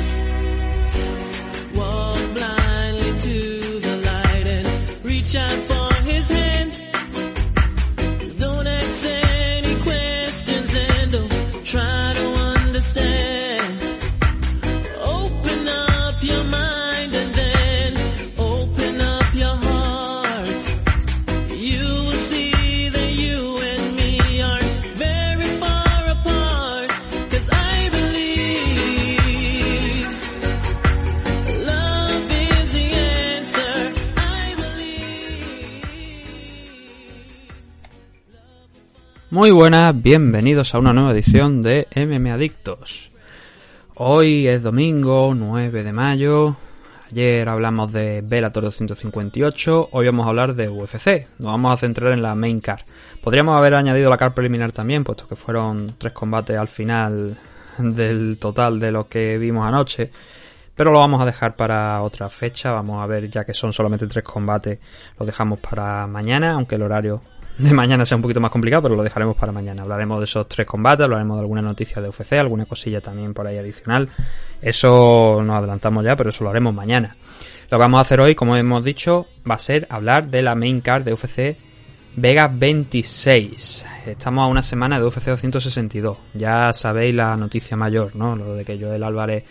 adictos. Muy buenas, bienvenidos a una nueva edición de MM Adictos. Hoy es domingo 9 de mayo. Ayer hablamos de Bellator 258. Hoy vamos a hablar de UFC. Nos vamos a centrar en la main card. Podríamos haber añadido la card preliminar también, puesto que fueron tres combates al final del total de lo que vimos anoche. Pero lo vamos a dejar para otra fecha. Vamos a ver, ya que son solamente tres combates, lo dejamos para mañana, aunque el horario de mañana sea un poquito más complicado, pero lo dejaremos para mañana. Hablaremos de esos tres combates, hablaremos de alguna noticia de UFC, alguna cosilla también por ahí adicional. Eso nos adelantamos ya, pero eso lo haremos mañana. Lo que vamos a hacer hoy, como hemos dicho, va a ser hablar de la main card de UFC Vega 26. Estamos a una semana de UFC 262. Ya sabéis la noticia mayor, ¿no? Lo de que Joel Álvarez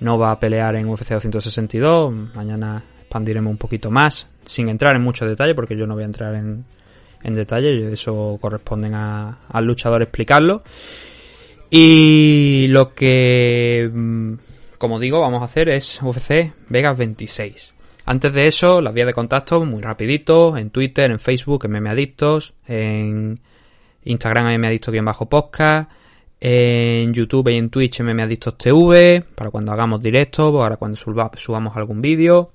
no va a pelear en UFC 262. Mañana expandiremos un poquito más, sin entrar en mucho detalle, porque yo no voy a entrar en, en detalle. Eso corresponde a- al luchador explicarlo. Y lo que, mm, como digo, vamos a hacer es UFC Vegas 26. Antes de eso, las vías de contacto, muy rapidito, en Twitter, en Facebook, en Memeadictos, en Instagram, Memeadictos-podcast, en YouTube y en Twitch, Memeadictos TV, para cuando hagamos directo, para cuando suba- subamos algún vídeo,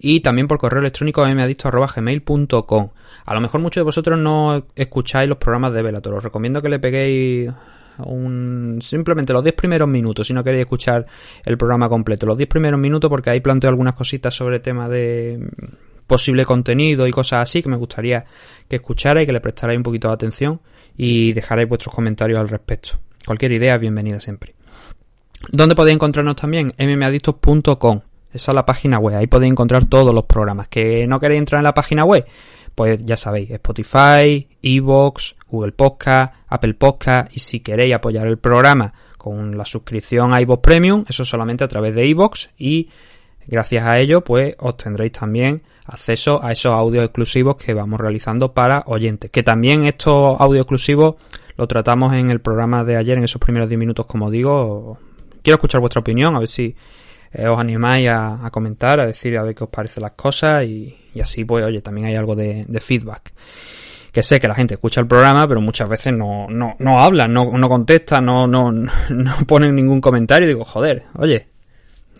y también por correo electrónico memeadictos.gmail.com. A lo mejor muchos de vosotros no escucháis los programas de Velator, os recomiendo que le peguéis un, simplemente los 10 primeros minutos si no queréis escuchar el programa completo. Los 10 primeros minutos porque ahí planteo algunas cositas sobre temas de posible contenido y cosas así que me gustaría que escucharais, que le prestarais un poquito de atención y dejarais vuestros comentarios al respecto. Cualquier idea es bienvenida siempre. ¿Dónde podéis encontrarnos también? mmadictos.com. Esa es la página web. Ahí podéis encontrar todos los programas. ¿Que no queréis entrar en la página web? Pues ya sabéis, Spotify, Evox, Google Podcast, Apple Podcast y si queréis apoyar el programa con la suscripción a iVoox Premium, eso solamente a través de iVoox y gracias a ello pues obtendréis también acceso a esos audios exclusivos que vamos realizando para oyentes. Que también estos audios exclusivos lo tratamos en el programa de ayer, en esos primeros 10 minutos, como digo. Quiero escuchar vuestra opinión, a ver si eh, os animáis a, comentar, a decir a ver qué os parecen las cosas y, y así pues oye, también hay algo de, de feedback. Que sé que la gente escucha el programa, pero muchas veces no, no, no hablan, no, no contestan, no, no, no ponen ningún comentario digo, joder, oye,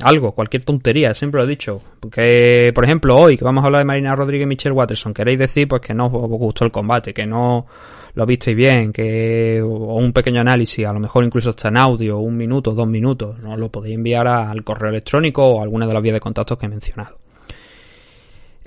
algo, cualquier tontería, siempre lo he dicho. Porque, por ejemplo, hoy que vamos a hablar de Marina Rodríguez y Michelle Watterson, queréis decir pues que no os gustó el combate, que no lo visteis bien, que o un pequeño análisis, a lo mejor incluso está en audio, un minuto, dos minutos, no lo podéis enviar al correo electrónico o alguna de las vías de contacto que he mencionado.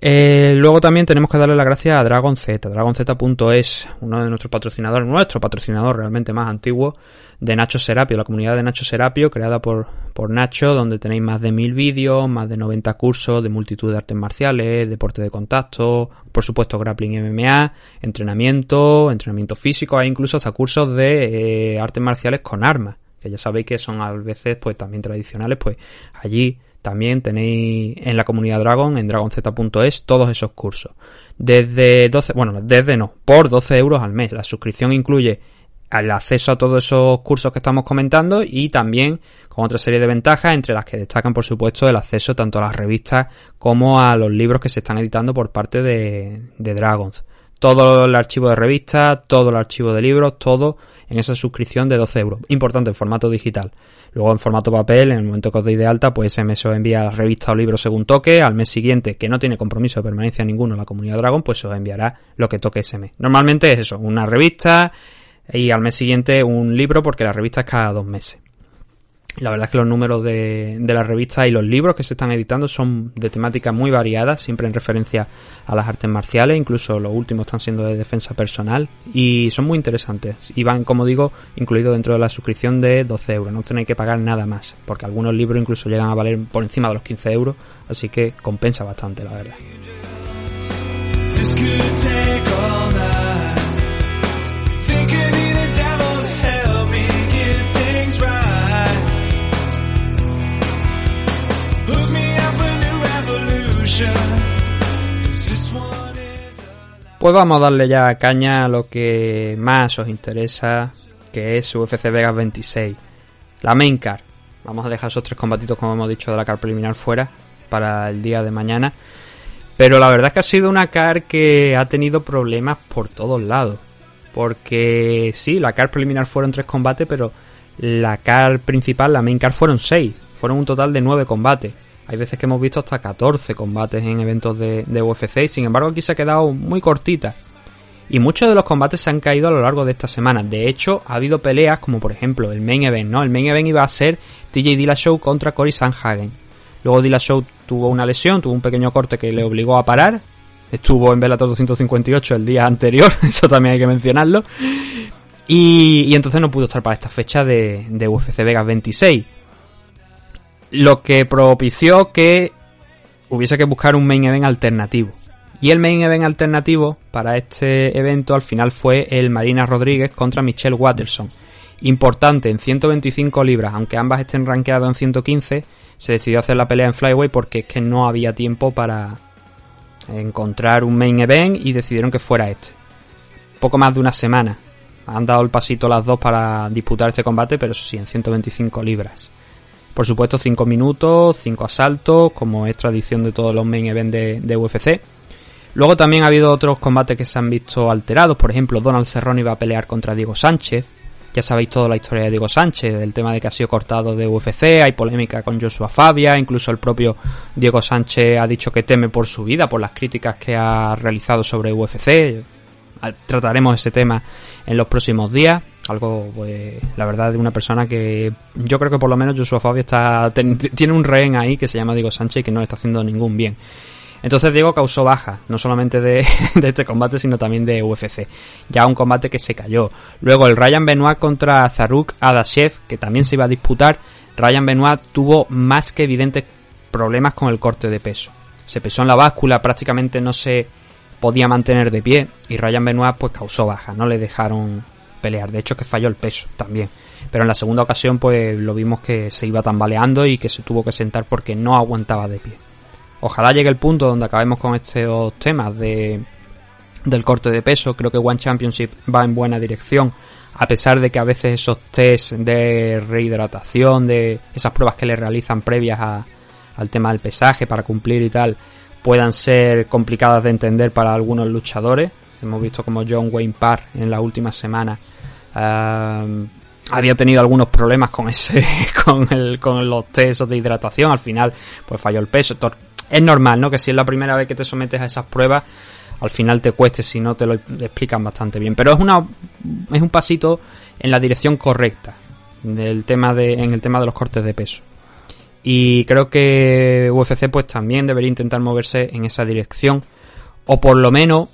Eh, luego también tenemos que darle las gracias a Dragon Z, dragonz.es, uno de nuestros patrocinadores, nuestro patrocinador realmente más antiguo de Nacho Serapio, la comunidad de Nacho Serapio creada por, por Nacho, donde tenéis más de mil vídeos, más de 90 cursos de multitud de artes marciales, deporte de contacto, por supuesto grappling MMA, entrenamiento, entrenamiento físico, hay incluso hasta cursos de eh, artes marciales con armas, que ya sabéis que son a veces pues también tradicionales, pues allí también tenéis en la comunidad Dragon, en dragonz.es, todos esos cursos. Desde 12, bueno, desde no, por 12 euros al mes. La suscripción incluye el acceso a todos esos cursos que estamos comentando y también con otra serie de ventajas, entre las que destacan, por supuesto, el acceso tanto a las revistas como a los libros que se están editando por parte de, de Dragons. Todo el archivo de revistas, todo el archivo de libros, todo en esa suscripción de 12 euros. Importante, en formato digital. Luego en formato papel, en el momento que os deis de alta, pues ese mes os envía la revista o libro según toque. Al mes siguiente, que no tiene compromiso de permanencia ninguno en la comunidad Dragon, pues os enviará lo que toque ese mes. Normalmente es eso, una revista y al mes siguiente un libro porque la revista es cada dos meses. La verdad es que los números de, de la revista y los libros que se están editando son de temática muy variada, siempre en referencia a las artes marciales, incluso los últimos están siendo de defensa personal y son muy interesantes. Y van, como digo, incluidos dentro de la suscripción de 12 euros, no tenéis que pagar nada más, porque algunos libros incluso llegan a valer por encima de los 15 euros, así que compensa bastante, la verdad. Pues vamos a darle ya caña a lo que más os interesa, que es UFC Vegas 26. La main card. Vamos a dejar esos tres combatitos, como hemos dicho, de la card preliminar fuera para el día de mañana. Pero la verdad es que ha sido una car que ha tenido problemas por todos lados. Porque sí, la car preliminar fueron tres combates, pero la car principal, la main car, fueron seis. Fueron un total de nueve combates. Hay veces que hemos visto hasta 14 combates en eventos de, UFC y sin embargo aquí se ha quedado muy cortita. Y muchos de los combates se han caído a lo largo de esta semana. De hecho, ha habido peleas como por ejemplo el main event, ¿no? El main event iba a ser TJ Dillashaw contra Cory Sanhagen. Luego Dillashaw tuvo una lesión, tuvo un pequeño corte que le obligó a parar. Estuvo en Bellator 258 el día anterior, eso también hay que mencionarlo. Y, y entonces no pudo estar para esta fecha de UFC Vegas 26. Lo que propició que hubiese que buscar un main event alternativo. Y el main event alternativo para este evento al final fue el Marina Rodríguez contra Michelle Watterson. Importante, en 125 libras, aunque ambas estén rankeadas en 115, se decidió hacer la pelea en Flyway porque es que no había tiempo para encontrar un main event y decidieron que fuera este. Poco más de una semana. Han dado el pasito las dos para disputar este combate, pero eso sí, en 125 libras. Por supuesto, 5 minutos, 5 asaltos, como es tradición de todos los main events de, UFC. Luego también ha habido otros combates que se han visto alterados. Por ejemplo, Donald Cerrone iba a pelear contra Diego Sánchez. Ya sabéis toda la historia de Diego Sánchez, del tema de que ha sido cortado de UFC, hay polémica con Joshua Fabia, incluso el propio Diego Sánchez ha dicho que teme por su vida, por las críticas que ha realizado sobre UFC. Trataremos ese tema en los próximos días. Algo, pues, la verdad, de una persona que yo creo que por lo menos Joshua Fabia está, tiene un rehén ahí que se llama Diego Sánchez y que no le está haciendo ningún bien. Entonces Diego causó baja, no solamente de, de este combate, sino también de UFC. Ya un combate que se cayó. Luego el Ryan Benoit contra Zaruk Adashev, que también se iba a disputar. Ryan Benoit tuvo más que evidentes problemas con el corte de peso. Se pesó en la báscula, prácticamente no se podía mantener de pie y Ryan Benoit pues causó baja, no le dejaron pelear. De hecho que falló el peso también. Pero en la segunda ocasión pues lo vimos que se iba tambaleando y que se tuvo que sentar porque no aguantaba de pie. Ojalá llegue el punto donde acabemos con estos temas de del corte de peso. Creo que One Championship va en buena dirección. A pesar de que a veces esos test de rehidratación, de esas pruebas que le realizan previas a- al tema del pesaje para cumplir y tal, puedan ser complicadas de entender para algunos luchadores. Hemos visto como John Wayne Parr en la última semana ah, había tenido algunos problemas con ese, con el, con los test de hidratación. Al final, pues falló el peso. Es normal, ¿no? Que si es la primera vez que te sometes a esas pruebas, al final te cueste si no te lo explican bastante bien. Pero es una, es un pasito en la dirección correcta del tema de, en el tema de los cortes de peso. Y creo que UFC pues también debería intentar moverse en esa dirección. O por lo menos,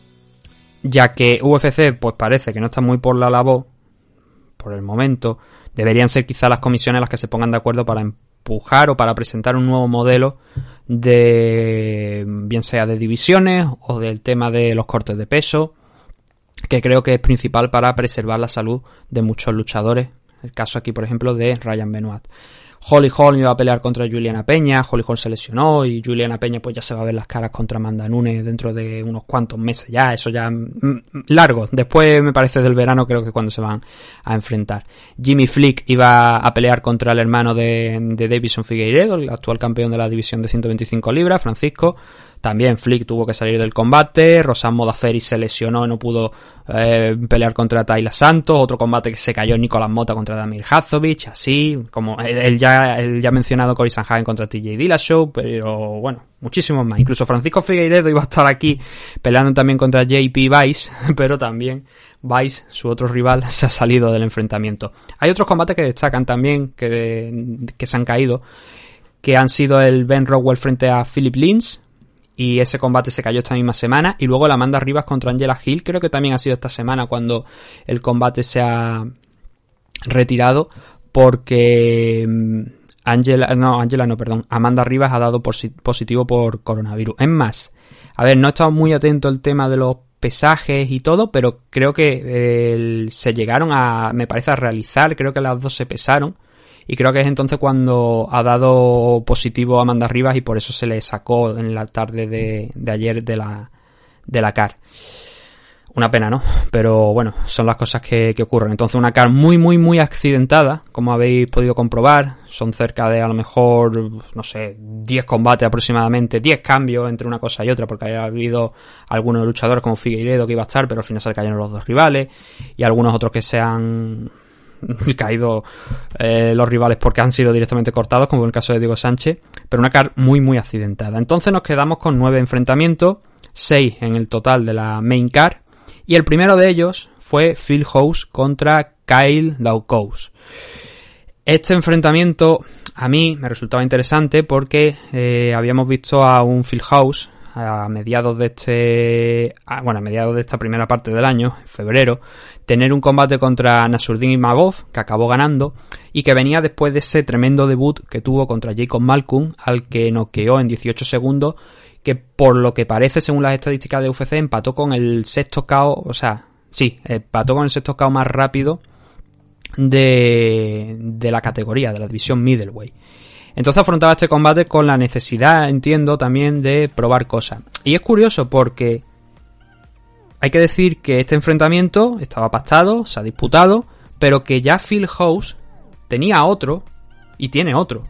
ya que UFC pues parece que no está muy por la labor, por el momento, deberían ser quizá las comisiones las que se pongan de acuerdo para empujar o para presentar un nuevo modelo de bien sea de divisiones o del tema de los cortes de peso, que creo que es principal para preservar la salud de muchos luchadores. El caso aquí, por ejemplo, de Ryan Benoit. Holly Holm iba a pelear contra Juliana Peña, Holly Holm se lesionó y Juliana Peña pues ya se va a ver las caras contra Amanda Nunes dentro de unos cuantos meses ya, eso ya mm, largo, después me parece del verano creo que cuando se van a enfrentar. Jimmy Flick iba a pelear contra el hermano de, de Davison Figueiredo, el actual campeón de la división de 125 libras, Francisco, también Flick tuvo que salir del combate, Rosan Modaferi se lesionó y no pudo eh, pelear contra Tayla Santos, otro combate que se cayó Nicolás Mota contra Damir Hazovic, así, como él ya el ya mencionado Cory Sanhagen contra TJ Dillashaw, pero bueno, muchísimos más. Incluso Francisco Figueiredo iba a estar aquí peleando también contra JP Vice, pero también Vice, su otro rival, se ha salido del enfrentamiento. Hay otros combates que destacan también, que, que se han caído, que han sido el Ben Rockwell frente a Philip Lynch, y ese combate se cayó esta misma semana. Y luego la Amanda Rivas contra Angela Hill, creo que también ha sido esta semana cuando el combate se ha retirado porque mm, Angela, no, Angela no, perdón, Amanda Rivas ha dado positivo por coronavirus. Es más, a ver, no he estado muy atento al tema de los pesajes y todo, pero creo que eh, se llegaron a, me parece, a realizar, creo que las dos se pesaron y creo que es entonces cuando ha dado positivo a Amanda Rivas y por eso se le sacó en la tarde de, de ayer de la, de la CAR. Una pena, ¿no? Pero bueno, son las cosas que, que, ocurren. Entonces una CAR muy, muy, muy accidentada, como habéis podido comprobar. Son cerca de a lo mejor, no sé, 10 combates aproximadamente, 10 cambios entre una cosa y otra, porque ha habido algunos luchadores como Figueiredo que iba a estar, pero al final se le cayeron los dos rivales, y algunos otros que se han caído eh, los rivales porque han sido directamente cortados, como en el caso de Diego Sánchez, pero una car muy muy accidentada. Entonces nos quedamos con nueve enfrentamientos, seis en el total de la main car, y el primero de ellos fue Phil House contra Kyle Daukos. Este enfrentamiento a mí me resultaba interesante porque eh, habíamos visto a un Phil House a mediados de este bueno a mediados de esta primera parte del año en febrero tener un combate contra Nasurdin Magov que acabó ganando y que venía después de ese tremendo debut que tuvo contra Jacob Malcolm al que noqueó en 18 segundos que por lo que parece según las estadísticas de UFC empató con el sexto KO o sea sí empató con el sexto KO más rápido de, de la categoría de la división middleweight entonces afrontaba este combate con la necesidad, entiendo, también de probar cosas. Y es curioso porque hay que decir que este enfrentamiento estaba pactado, se ha disputado, pero que ya Phil House tenía otro y tiene otro.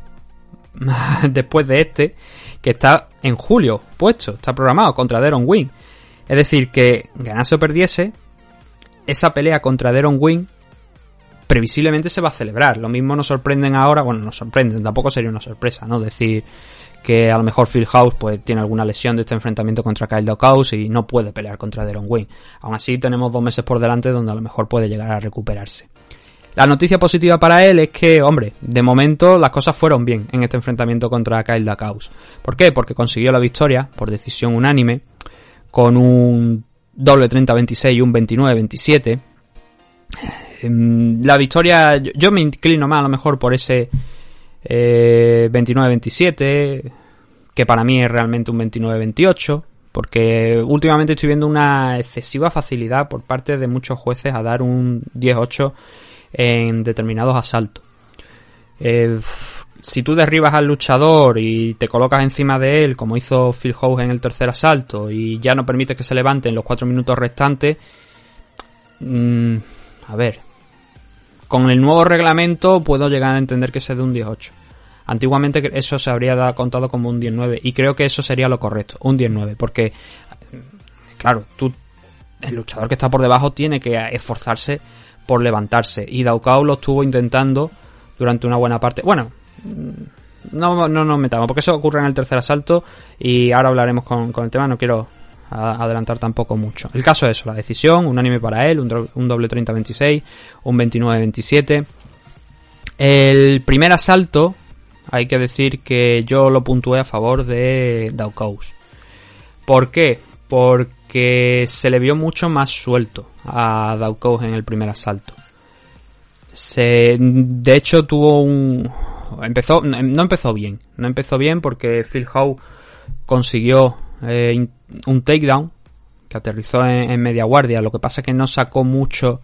Después de este, que está en julio puesto, está programado contra Deron Wing. Es decir, que ganase o perdiese, esa pelea contra Deron Wing previsiblemente se va a celebrar. Lo mismo nos sorprenden ahora, bueno, nos sorprenden, tampoco sería una sorpresa, ¿no? Decir que a lo mejor Phil House pues tiene alguna lesión de este enfrentamiento contra Kyle Dawkins y no puede pelear contra Deron Wayne. Aún así tenemos dos meses por delante donde a lo mejor puede llegar a recuperarse. La noticia positiva para él es que, hombre, de momento las cosas fueron bien en este enfrentamiento contra Kyle Dawkins. ¿Por qué? Porque consiguió la victoria por decisión unánime con un doble 30-26 y un 29-27 Em, la victoria, yo me inclino más a lo mejor por ese 29-27, eh, que para mí es realmente un 29-28, porque últimamente estoy viendo una excesiva facilidad por parte de muchos jueces a dar un 10-8 en determinados asaltos. Eh, si tú derribas al luchador y te colocas encima de él, como hizo Phil House en el tercer asalto, y ya no permites que se levante en los cuatro minutos restantes, mmm, a ver, con el nuevo reglamento puedo llegar a entender que sea de un 18. Antiguamente eso se habría contado como un 19 y creo que eso sería lo correcto, un 19, porque claro, tú el luchador que está por debajo tiene que esforzarse por levantarse y Daukao lo estuvo intentando durante una buena parte. Bueno, no, no nos metamos porque eso ocurre en el tercer asalto y ahora hablaremos con, con el tema, no quiero adelantar tampoco mucho. El caso es eso, la decisión, un anime para él, un, doble 30-26, un 29-27. El primer asalto, hay que decir que yo lo puntué a favor de Daukous. ¿Por qué? Porque se le vio mucho más suelto a Daukous en el primer asalto. Se, de hecho tuvo un... Empezó, no empezó bien. No empezó bien porque Phil Howe consiguió eh, un takedown que aterrizó en, media guardia. Lo que pasa es que no sacó mucho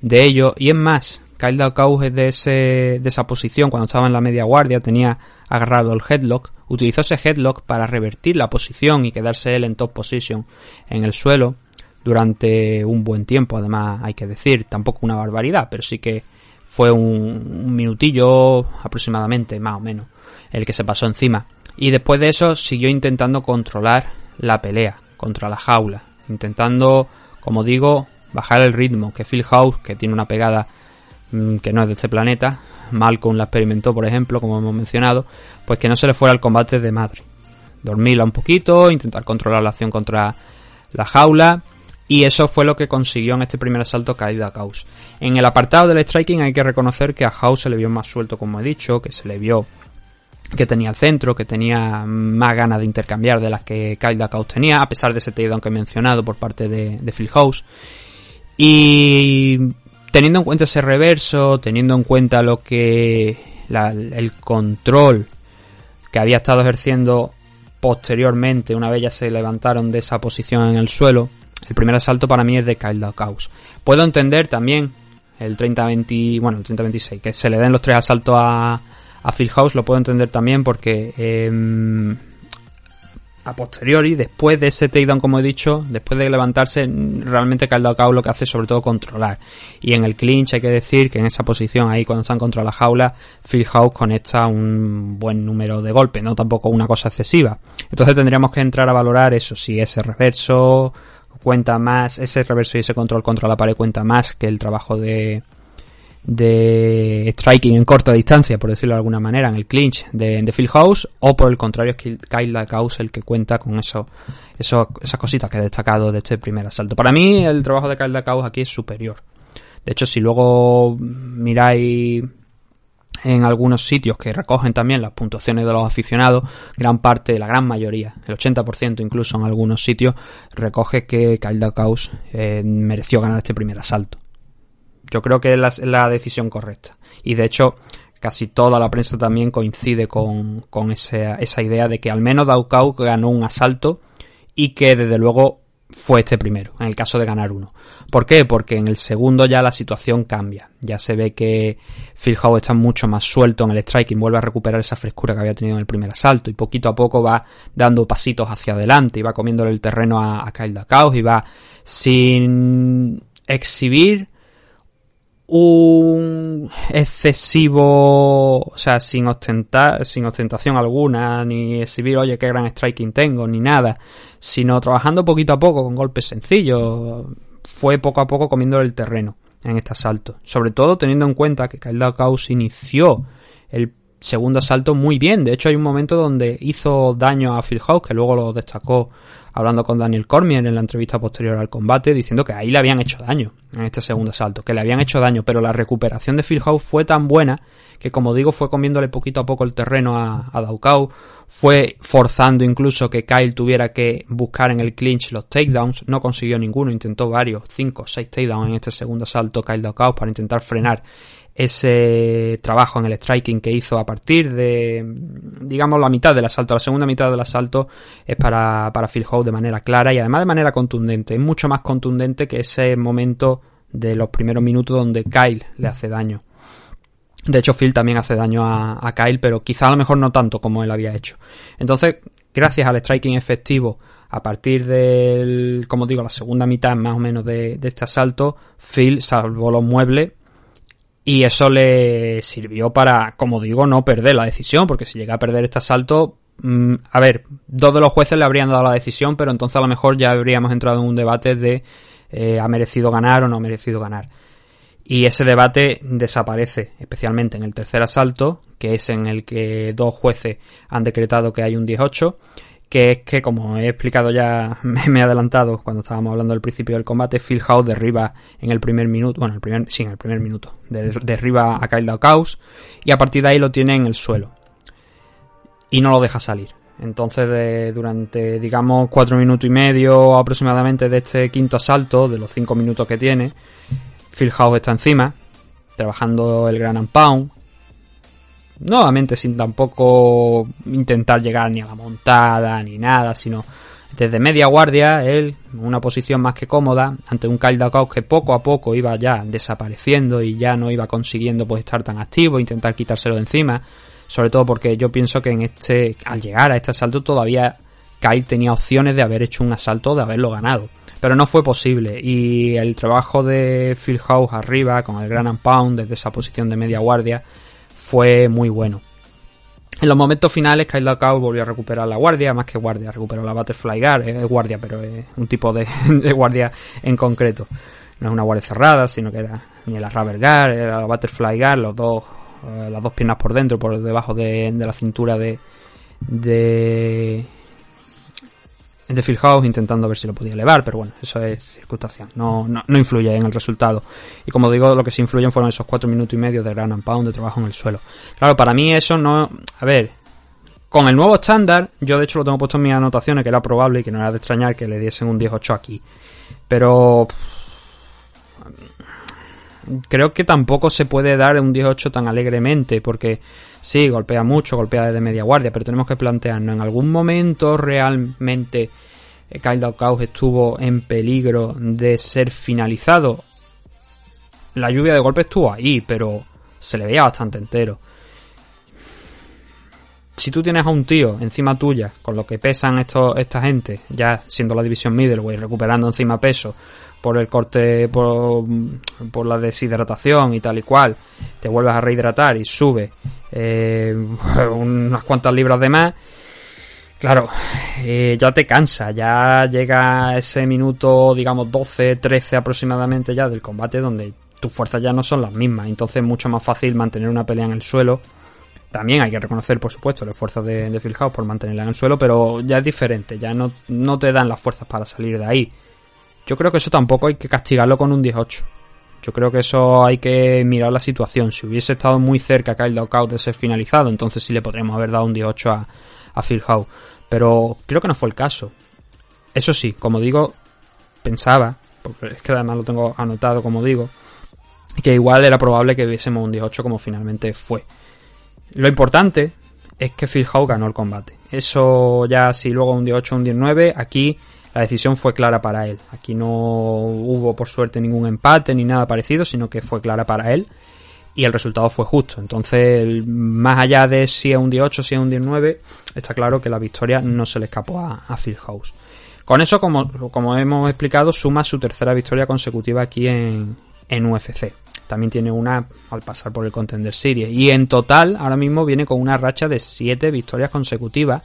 de ello. Y es más, Kyle Daukaus es de, ese, de esa posición cuando estaba en la media guardia, tenía agarrado el headlock. Utilizó ese headlock para revertir la posición y quedarse él en top position en el suelo durante un buen tiempo. Además, hay que decir, tampoco una barbaridad, pero sí que fue un, un minutillo aproximadamente, más o menos, el que se pasó encima. Y después de eso siguió intentando controlar la pelea contra la jaula, intentando, como digo, bajar el ritmo, que Phil House, que tiene una pegada mm, que no es de este planeta, Malcolm la experimentó, por ejemplo, como hemos mencionado, pues que no se le fuera al combate de madre. Dormirla un poquito, intentar controlar la acción contra la jaula. Y eso fue lo que consiguió en este primer asalto caída a Caos. En el apartado del striking hay que reconocer que a House se le vio más suelto, como he dicho, que se le vio que tenía el centro, que tenía más ganas de intercambiar de las que Kyle Caos tenía, a pesar de ese takedown que he mencionado por parte de, Phil House. Y teniendo en cuenta ese reverso, teniendo en cuenta lo que el control que había estado ejerciendo posteriormente, una vez ya se levantaron de esa posición en el suelo, el primer asalto para mí es de Kyle Caos. Puedo entender también el 30-20, bueno, el 30-26, que se le den los tres asaltos a, a Phil House, lo puedo entender también porque em, a posteriori, después de ese takedown, como he dicho, después de levantarse, realmente Kyle Caos lo que hace es sobre todo controlar. Y en el clinch hay que decir que en esa posición ahí, cuando están contra la jaula, Phil House conecta un buen número de golpes, no tampoco una cosa excesiva. Entonces tendríamos que entrar a valorar eso, si ese reverso cuenta más, ese reverso y ese control contra la pared cuenta más que el trabajo de, de striking en corta distancia, por decirlo de alguna manera, en el clinch de, de Phil House, o por el contrario es Kyle Caus el que cuenta con eso, eso, esas cositas que he destacado de este primer asalto. Para mí el trabajo de Kyle Caus aquí es superior. De hecho, si luego miráis en algunos sitios que recogen también las puntuaciones de los aficionados, gran parte, la gran mayoría, el 80% incluso en algunos sitios, recoge que Kyle Caus eh, mereció ganar este primer asalto. Yo creo que es la, decisión correcta. Y de hecho, casi toda la prensa también coincide con, con esa, esa, idea de que al menos Daukau ganó un asalto y que desde luego fue este primero, en el caso de ganar uno. ¿Por qué? Porque en el segundo ya la situación cambia. Ya se ve que Phil Howe está mucho más suelto en el striking, vuelve a recuperar esa frescura que había tenido en el primer asalto y poquito a poco va dando pasitos hacia adelante y va comiéndole el terreno a, a Kyle y va sin exhibir un excesivo, o sea, sin ostentar, sin ostentación alguna, ni exhibir, oye, qué gran striking tengo, ni nada, sino trabajando poquito a poco con golpes sencillos, fue poco a poco comiendo el terreno en este asalto. Sobre todo teniendo en cuenta que Kyle Caus inició el segundo asalto muy bien. De hecho, hay un momento donde hizo daño a Phil House, que luego lo destacó hablando con Daniel Cormier en la entrevista posterior al combate, diciendo que ahí le habían hecho daño en este segundo asalto, que le habían hecho daño, pero la recuperación de Phil House fue tan buena que, como digo, fue comiéndole poquito a poco el terreno a, a fue forzando incluso que Kyle tuviera que buscar en el clinch los takedowns, no consiguió ninguno, intentó varios, 5 o 6 takedowns en este segundo asalto Kyle Daukau para intentar frenar ese trabajo en el striking que hizo a partir de, digamos, la mitad del asalto, la segunda mitad del asalto es para, para Phil Howe de manera clara y además de manera contundente, es mucho más contundente que ese momento de los primeros minutos donde Kyle le hace daño. De hecho, Phil también hace daño a, Kyle, pero quizá a lo mejor no tanto como él había hecho. Entonces, gracias al striking efectivo, a partir del, como digo, la segunda mitad más o menos de este asalto, Phil salvó los muebles y eso le sirvió para, como digo, no perder la decisión, porque si llega a perder este asalto, mmm, a ver, dos de los jueces le habrían dado la decisión, pero entonces a lo mejor ya habríamos entrado en un debate de eh, ha merecido ganar o no ha merecido ganar. Y ese debate desaparece, especialmente en el tercer asalto, que es en el que dos jueces han decretado que hay un 18 que es que, como he explicado ya, me he adelantado cuando estábamos hablando del principio del combate, Phil House derriba en el primer minuto, bueno, el primer, sí, en el primer minuto, derriba a Kyle Daukaus y a partir de ahí lo tiene en el suelo y no lo deja salir. Entonces, durante, digamos, cuatro minutos y medio aproximadamente de este quinto asalto, de los cinco minutos que tiene, Phil House está encima, trabajando el Gran Pound, nuevamente sin tampoco intentar llegar ni a la montada ni nada, sino desde media guardia, él, una posición más que cómoda, ante un Kyle Daukaus que poco a poco iba ya desapareciendo y ya no iba consiguiendo pues estar tan activo, intentar quitárselo de encima, sobre todo porque yo pienso que en este, al llegar a este asalto todavía Kyle tenía opciones de haber hecho un asalto, de haberlo ganado. Pero no fue posible y el trabajo de Phil House arriba con el Gran Pound desde esa posición de media guardia fue muy bueno. En los momentos finales, Kyle Daukaus volvió a recuperar la guardia, más que guardia, recuperó la Butterfly Guard, es guardia, pero es un tipo de, de guardia en concreto. no es una guardia cerrada, sino que era ni la rubber guard, era la butterfly guard, los dos, eh, las dos piernas por dentro, por debajo de, de la cintura de, de Phil House intentando ver si lo podía elevar, pero bueno, eso es circunstancial, no, no, no influye en el resultado. Y como digo, lo que sí influyen fueron esos cuatro minutos y medio de ground and pound de trabajo en el suelo. Claro, para mí eso no, a ver, con el nuevo estándar, yo de hecho lo tengo puesto en mis anotaciones, que era probable y que no era de extrañar que le diesen un 10-8 aquí. Pero creo que tampoco se puede dar un 18 tan alegremente, porque sí, golpea mucho, golpea desde media guardia, pero tenemos que plantearnos, ¿en algún momento realmente eh, Kyle Daukaus estuvo en peligro de ser finalizado? La lluvia de golpes estuvo ahí, pero se le veía bastante entero. Si tú tienes a un tío encima tuya, con lo que pesan estos, esta gente, ya siendo la división middleweight, recuperando encima peso, por el corte, por, por la deshidratación y tal y cual, te vuelves a rehidratar y sube eh, unas cuantas libras de más, claro, eh, ya te cansa, ya llega ese minuto, digamos 12, 13 aproximadamente ya del combate donde tus fuerzas ya no son las mismas, entonces es mucho más fácil mantener una pelea en el suelo. También hay que reconocer, por supuesto, el esfuerzo de, de Phil House por mantenerla en el suelo, pero ya es diferente, ya no, no te dan las fuerzas para salir de ahí. Yo creo que eso tampoco hay que castigarlo con un 18. Yo creo que eso hay que mirar la situación. Si hubiese estado muy cerca Kyle Daukaut de ser finalizado, entonces sí le podríamos haber dado un 18 a, a Phil Howe. Pero creo que no fue el caso. Eso sí, como digo, pensaba, porque es que además lo tengo anotado como digo, que igual era probable que viésemos un 18 como finalmente fue. Lo importante es que Phil Howe ganó el combate. Eso ya si luego un 18 o un 19, aquí la decisión fue clara para él. Aquí no hubo por suerte ningún empate ni nada parecido, sino que fue clara para él y el resultado fue justo. Entonces, más allá de si es un 18 si es un 19, está claro que la victoria no se le escapó a, Phil House. Con eso, como, como hemos explicado, suma su tercera victoria consecutiva aquí en, en UFC. También tiene una al pasar por el Contender Series. Y en total, ahora mismo viene con una racha de 7 victorias consecutivas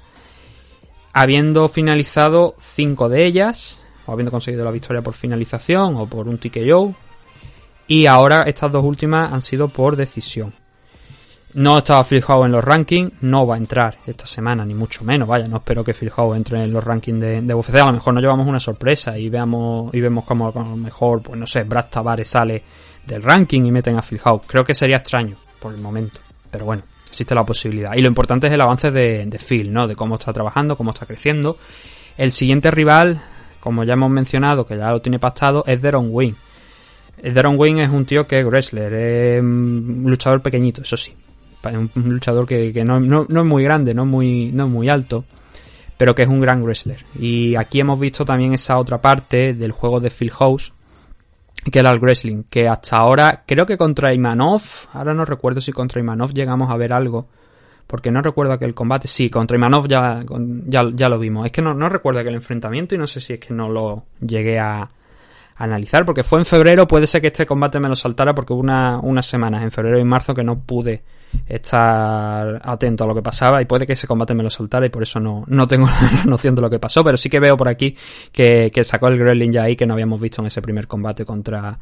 habiendo finalizado cinco de ellas, o habiendo conseguido la victoria por finalización o por un TKO, y ahora estas dos últimas han sido por decisión. No estaba Phil Howe en los rankings, no va a entrar esta semana, ni mucho menos, vaya, no espero que Phil Howe entre en los rankings de, de a lo mejor nos llevamos una sorpresa y veamos y vemos como a lo mejor, pues no sé, Brad Tavares sale del ranking y meten a Phil Howe. Creo que sería extraño por el momento, pero bueno, existe la posibilidad. Y lo importante es el avance de, Phil, ¿no? De cómo está trabajando, cómo está creciendo. El siguiente rival, como ya hemos mencionado, que ya lo tiene pactado, es Deron Wayne. Deron Wayne es un tío que es wrestler, es un luchador pequeñito, eso sí. Un, luchador que, no, es muy grande, no es muy alto, pero que es un gran wrestler. Y aquí hemos visto también esa otra parte del juego de Phil House, que era el wrestling, que hasta ahora creo que contra Imanov, ahora no recuerdo si contra Imanov llegamos a ver algo, porque no recuerdo aquel combate, sí, contra Imanov ya, ya, ya lo vimos, es que no, no recuerdo aquel enfrentamiento y no sé si es que no lo llegué a, analizar, porque fue en febrero, puede ser que este combate me lo saltara porque hubo una, unas semanas en febrero y marzo que no pude estar atento a lo que pasaba y puede que ese combate me lo soltara y por eso no, no tengo la noción de lo que pasó, pero sí que veo por aquí que, que sacó el Gremlin ya ahí que no habíamos visto en ese primer combate contra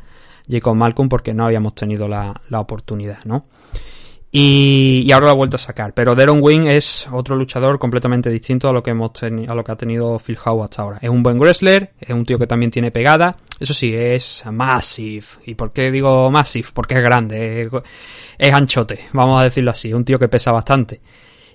Jacob Malcolm porque no habíamos tenido la, la oportunidad, ¿no? Y, y, ahora lo ha vuelto a sacar. Pero Deron Wing es otro luchador completamente distinto a lo que hemos a lo que ha tenido Phil Howe hasta ahora. Es un buen wrestler, es un tío que también tiene pegada. Eso sí, es massive. ¿Y por qué digo massive? Porque es grande, es, es anchote, vamos a decirlo así. Un tío que pesa bastante.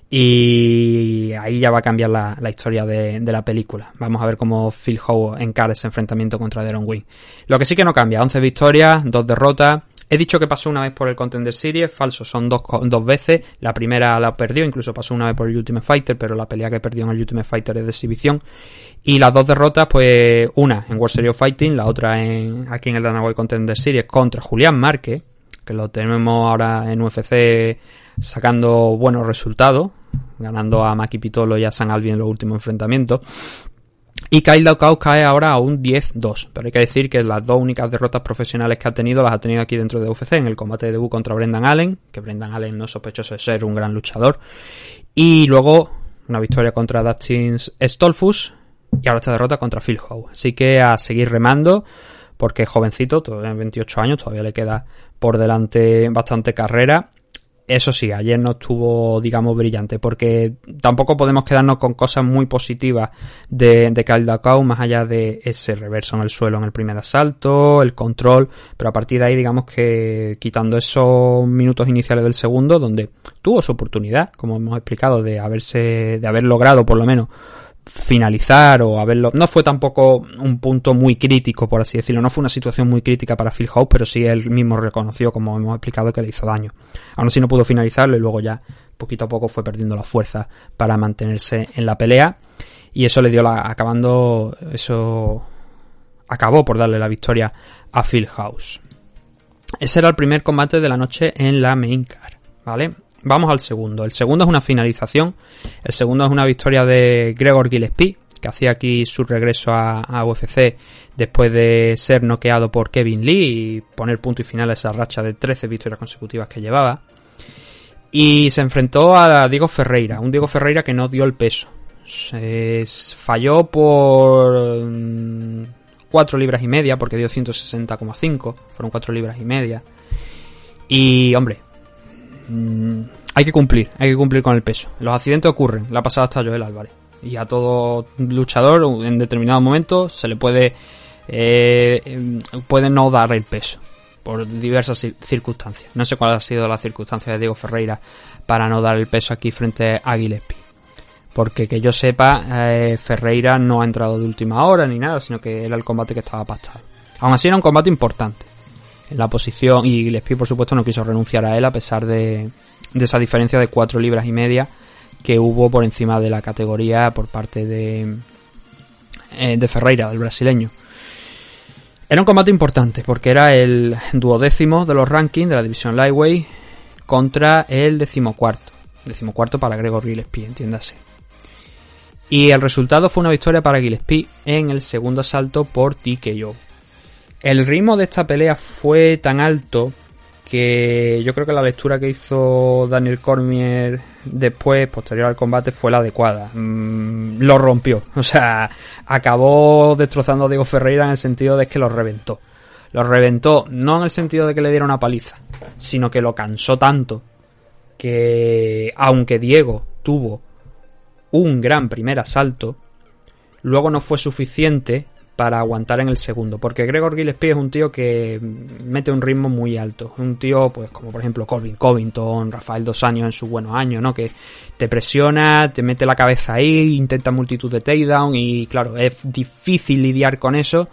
Y ahí ya va a cambiar la, historia de, de, la película. Vamos a ver cómo Phil Howe encara ese enfrentamiento contra Deron Wing. Lo que sí que no cambia, 11 victorias, 2 derrotas. He dicho que pasó una vez por el Contender Series, falso, son dos, dos veces. La primera la perdió, incluso pasó una vez por el Ultimate Fighter, pero la pelea que perdió en el Ultimate Fighter es de exhibición. Y las dos derrotas, pues una en World Series of Fighting, la otra en, aquí en el Dana White Contender Series contra Julián Márquez, que lo tenemos ahora en UFC sacando buenos resultados, ganando a Maki Pitolo y a San Alvin en los últimos enfrentamientos. Y Kyle Daukaus cae ahora a un 10-2, pero hay que decir que las dos únicas derrotas profesionales que ha tenido las ha tenido aquí dentro de UFC, en el combate de debut contra Brendan Allen, que Brendan Allen no sospechoso de ser un gran luchador, y luego una victoria contra Dustin Stolfus, y ahora esta derrota contra Phil Howe. Así que a seguir remando, porque es jovencito, todavía 28 años, todavía le queda por delante bastante carrera. Eso sí, ayer no estuvo, digamos, brillante, porque tampoco podemos quedarnos con cosas muy positivas de, de Kyle más allá de ese reverso en el suelo en el primer asalto, el control, pero a partir de ahí, digamos que quitando esos minutos iniciales del segundo, donde tuvo su oportunidad, como hemos explicado, de haberse, de haber logrado por lo menos finalizar o haberlo. No fue tampoco un punto muy crítico, por así decirlo. No fue una situación muy crítica para Phil House, pero sí él mismo reconoció, como hemos explicado, que le hizo daño. Aún así no pudo finalizarlo y luego ya poquito a poco fue perdiendo la fuerza para mantenerse en la pelea. Y eso le dio la. acabando. eso. acabó por darle la victoria a Phil House. Ese era el primer combate de la noche en la main card, ¿vale? Vamos al segundo. El segundo es una finalización. El segundo es una victoria de Gregor Gillespie, que hacía aquí su regreso a, UFC después de ser noqueado por Kevin Lee y poner punto y final a esa racha de 13 victorias consecutivas que llevaba. Y se enfrentó a Diego Ferreira, un Diego Ferreira que no dio el peso. Se falló por 4 libras y media, porque dio 160,5. Fueron 4 libras y media. Y, hombre, mm, hay que cumplir, hay que cumplir con el peso. Los accidentes ocurren, le ha pasado hasta Joel Álvarez. Y a todo luchador en determinado momento se le puede, eh, puede no dar el peso por diversas cir- circunstancias. No sé cuál ha sido la circunstancia de Diego Ferreira para no dar el peso aquí frente a Gillespie. Porque que yo sepa, eh, Ferreira no ha entrado de última hora ni nada, sino que era el combate que estaba pactado. Aún así era un combate importante la posición y Gillespie por supuesto no quiso renunciar a él a pesar de, esa diferencia de 4 libras y media que hubo por encima de la categoría por parte de, eh, de Ferreira, del brasileño. Era un combate importante porque era el duodécimo de los rankings de la división Lightweight contra el decimocuarto. Decimocuarto para Gregor Gillespie, entiéndase. Y el resultado fue una victoria para Gillespie en el segundo asalto por TKO. El ritmo de esta pelea fue tan alto que yo creo que la lectura que hizo Daniel Cormier después, posterior al combate, fue la adecuada. Mm, lo rompió. O sea, acabó destrozando a Diego Ferreira en el sentido de que lo reventó. Lo reventó no en el sentido de que le diera una paliza, sino que lo cansó tanto que aunque Diego tuvo un gran primer asalto, luego no fue suficiente para aguantar en el segundo, porque Gregor Gillespie es un tío que mete un ritmo muy alto, un tío pues como por ejemplo Colvin Covington, Rafael Dos Años en sus buenos años, ¿no? Que te presiona, te mete la cabeza ahí, intenta multitud de takedown y claro, es difícil lidiar con eso,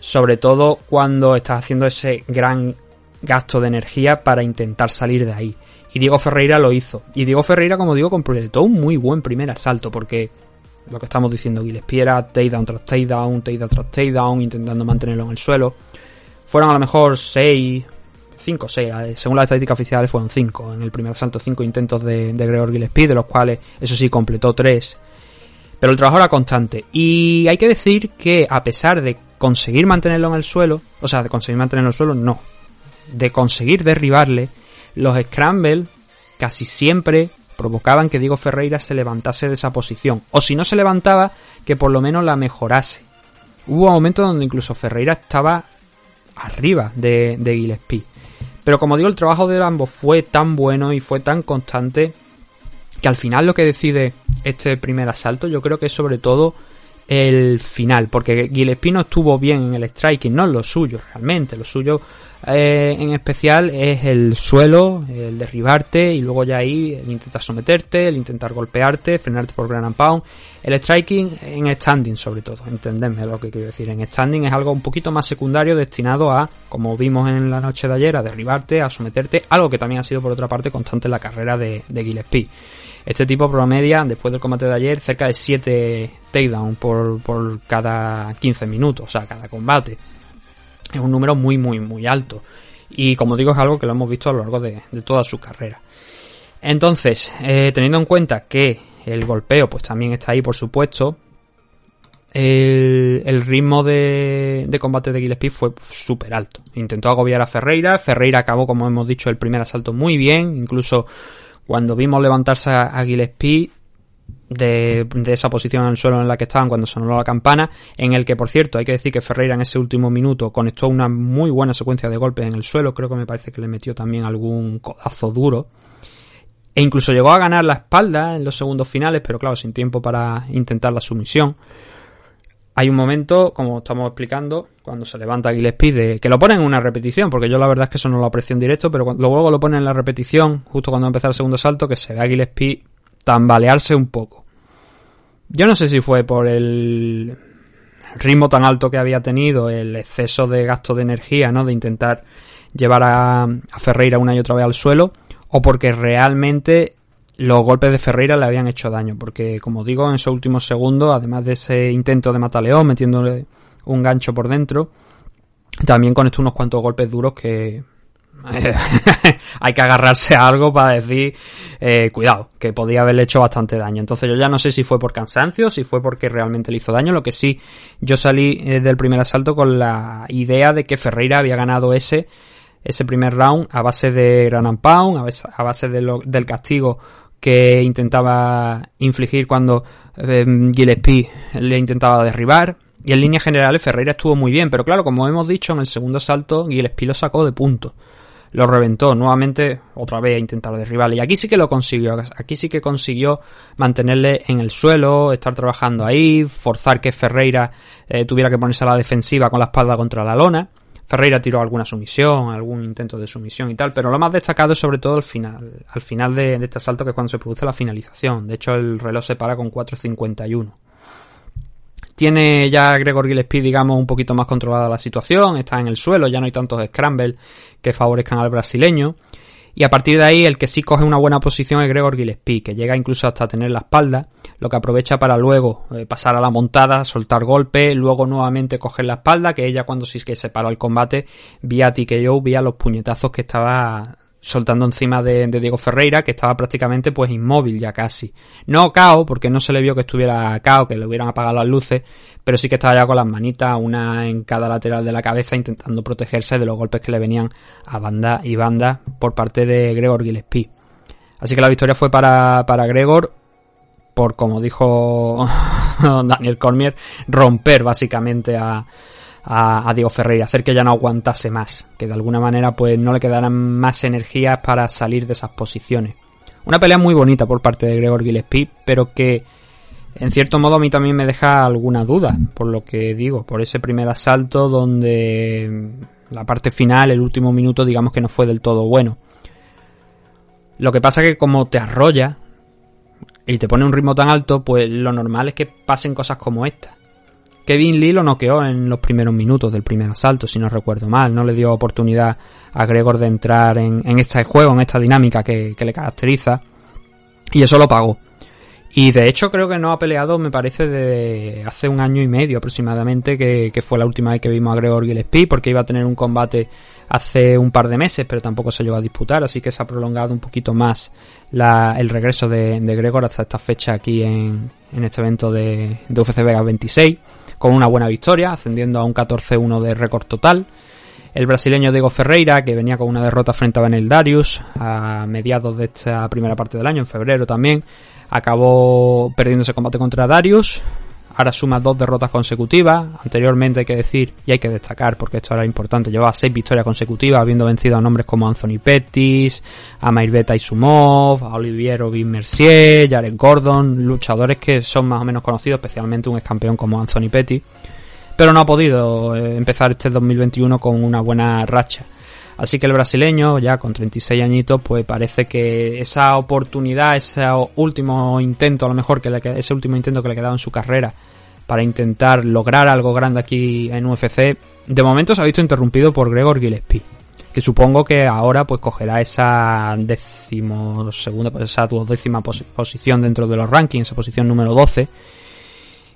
sobre todo cuando estás haciendo ese gran gasto de energía para intentar salir de ahí. Y Diego Ferreira lo hizo. Y Diego Ferreira, como digo, completó un muy buen primer asalto, porque lo que estamos diciendo, Gillespie era takedown tras takedown, takedown tras takedown, intentando mantenerlo en el suelo. Fueron a lo mejor 6, 5 o 6, según las estadísticas oficiales fueron 5. En el primer asalto 5 intentos de, de Gregor Gillespie, de los cuales, eso sí, completó 3. Pero el trabajo era constante. Y hay que decir que a pesar de conseguir mantenerlo en el suelo, o sea, de conseguir mantenerlo en el suelo, no. De conseguir derribarle, los Scramble casi siempre provocaban que Diego Ferreira se levantase de esa posición. O si no se levantaba, que por lo menos la mejorase. Hubo momentos donde incluso Ferreira estaba arriba de, Gillespie. Pero como digo, el trabajo de ambos fue tan bueno y fue tan constante que al final lo que decide este primer asalto yo creo que es sobre todo el final, porque Gillespie no estuvo bien en el striking, no es lo suyo realmente, lo suyo eh, en especial es el suelo, el derribarte y luego ya ahí el intentar someterte, el intentar golpearte, frenarte por and pound. El striking en standing sobre todo, entendedme lo que quiero decir. En standing es algo un poquito más secundario destinado a, como vimos en la noche de ayer, a derribarte, a someterte, algo que también ha sido por otra parte constante en la carrera de, de Gillespie. Este tipo promedia, después del combate de ayer, cerca de 7 takedowns por, por cada 15 minutos, o sea, cada combate. Es un número muy, muy, muy alto. Y como digo, es algo que lo hemos visto a lo largo de, de toda su carrera. Entonces, eh, teniendo en cuenta que el golpeo pues también está ahí, por supuesto, el, el ritmo de, de, combate de Gillespie fue súper alto. Intentó agobiar a Ferreira. Ferreira acabó, como hemos dicho, el primer asalto muy bien. Incluso cuando vimos levantarse a, a Gillespie, de, de esa posición en el suelo en la que estaban cuando sonó la campana, en el que, por cierto, hay que decir que Ferreira en ese último minuto conectó una muy buena secuencia de golpes en el suelo, creo que me parece que le metió también algún codazo duro, e incluso llegó a ganar la espalda en los segundos finales, pero claro, sin tiempo para intentar la sumisión. Hay un momento, como estamos explicando, cuando se levanta Gillespie, de, que lo ponen en una repetición, porque yo la verdad es que eso no lo aprecio en directo, pero luego lo ponen en la repetición, justo cuando empieza el segundo salto, que se ve a Gillespie tambalearse un poco. Yo no sé si fue por el ritmo tan alto que había tenido, el exceso de gasto de energía, ¿no? De intentar llevar a, a Ferreira una y otra vez al suelo, o porque realmente los golpes de Ferreira le habían hecho daño, porque como digo, en esos últimos segundos, además de ese intento de mataleón, metiéndole un gancho por dentro, también conectó unos cuantos golpes duros que hay que agarrarse a algo para decir, eh, cuidado, que podía haberle hecho bastante daño. Entonces yo ya no sé si fue por cansancio, si fue porque realmente le hizo daño, lo que sí, yo salí eh, del primer asalto con la idea de que Ferreira había ganado ese ese primer round a base de Gran Pound, a base, a base del castigo que intentaba infligir cuando eh, Gillespie le intentaba derribar. Y en líneas generales Ferreira estuvo muy bien, pero claro, como hemos dicho, en el segundo salto Gillespie lo sacó de punto. Lo reventó nuevamente, otra vez a intentar derribarle. Y aquí sí que lo consiguió. Aquí sí que consiguió mantenerle en el suelo, estar trabajando ahí, forzar que Ferreira eh, tuviera que ponerse a la defensiva con la espalda contra la lona. Ferreira tiró alguna sumisión, algún intento de sumisión y tal, pero lo más destacado es sobre todo el final, al final de, de este asalto que es cuando se produce la finalización. De hecho, el reloj se para con 4.51. Tiene ya Gregor Gillespie, digamos, un poquito más controlada la situación, está en el suelo, ya no hay tantos scrambles que favorezcan al brasileño. Y a partir de ahí, el que sí coge una buena posición es Gregor Gillespie, que llega incluso hasta tener la espalda, lo que aprovecha para luego eh, pasar a la montada, soltar golpe, luego nuevamente coger la espalda, que ella cuando sí que se paró el combate, vía TKO, vía los puñetazos que estaba soltando encima de, Diego Ferreira, que estaba prácticamente pues inmóvil ya casi. No cao, porque no se le vio que estuviera cao, que le hubieran apagado las luces, pero sí que estaba ya con las manitas, una en cada lateral de la cabeza, intentando protegerse de los golpes que le venían a banda y banda por parte de Gregor Gillespie. Así que la victoria fue para, para Gregor, por como dijo Daniel Cormier, romper básicamente a, a, a, Diego Ferreira, hacer que ya no aguantase más, que de alguna manera pues no le quedaran más energías para salir de esas posiciones. Una pelea muy bonita por parte de Gregor Gillespie, pero que en cierto modo a mí también me deja alguna duda, por lo que digo, por ese primer asalto donde la parte final, el último minuto, digamos que no fue del todo bueno. Lo que pasa que como te arrolla y te pone un ritmo tan alto, pues lo normal es que pasen cosas como esta. Kevin Lee lo noqueó en los primeros minutos del primer asalto, si no recuerdo mal. No le dio oportunidad a Gregor de entrar en, en este juego, en esta dinámica que, que, le caracteriza. Y eso lo pagó. Y de hecho creo que no ha peleado, me parece, de hace un año y medio aproximadamente, que, que fue la última vez que vimos a Gregor Gillespie, porque iba a tener un combate hace un par de meses, pero tampoco se llegó a disputar, así que se ha prolongado un poquito más la, el regreso de, de, Gregor hasta esta fecha aquí en, en este evento de, de UFC Vegas 26 con una buena victoria, ascendiendo a un 14-1 de récord total. El brasileño Diego Ferreira, que venía con una derrota frente a Benel Darius a mediados de esta primera parte del año, en febrero también, acabó perdiendo ese combate contra Darius. Ahora suma dos derrotas consecutivas. Anteriormente hay que decir, y hay que destacar, porque esto era importante, llevaba seis victorias consecutivas, habiendo vencido a nombres como Anthony Pettis, a Mairbeta Isumov, a Olivier Ovin Mercier, Jared Gordon, luchadores que son más o menos conocidos, especialmente un ex campeón como Anthony Pettis. Pero no ha podido empezar este 2021 con una buena racha. Así que el brasileño, ya con 36 añitos, pues parece que esa oportunidad, ese último intento, a lo mejor que le, ese último intento que le quedaba en su carrera para intentar lograr algo grande aquí en UFC, de momento se ha visto interrumpido por Gregor Gillespie, que supongo que ahora pues cogerá esa décimo segunda, pues esa duodécima pos posición dentro de los rankings, esa posición número 12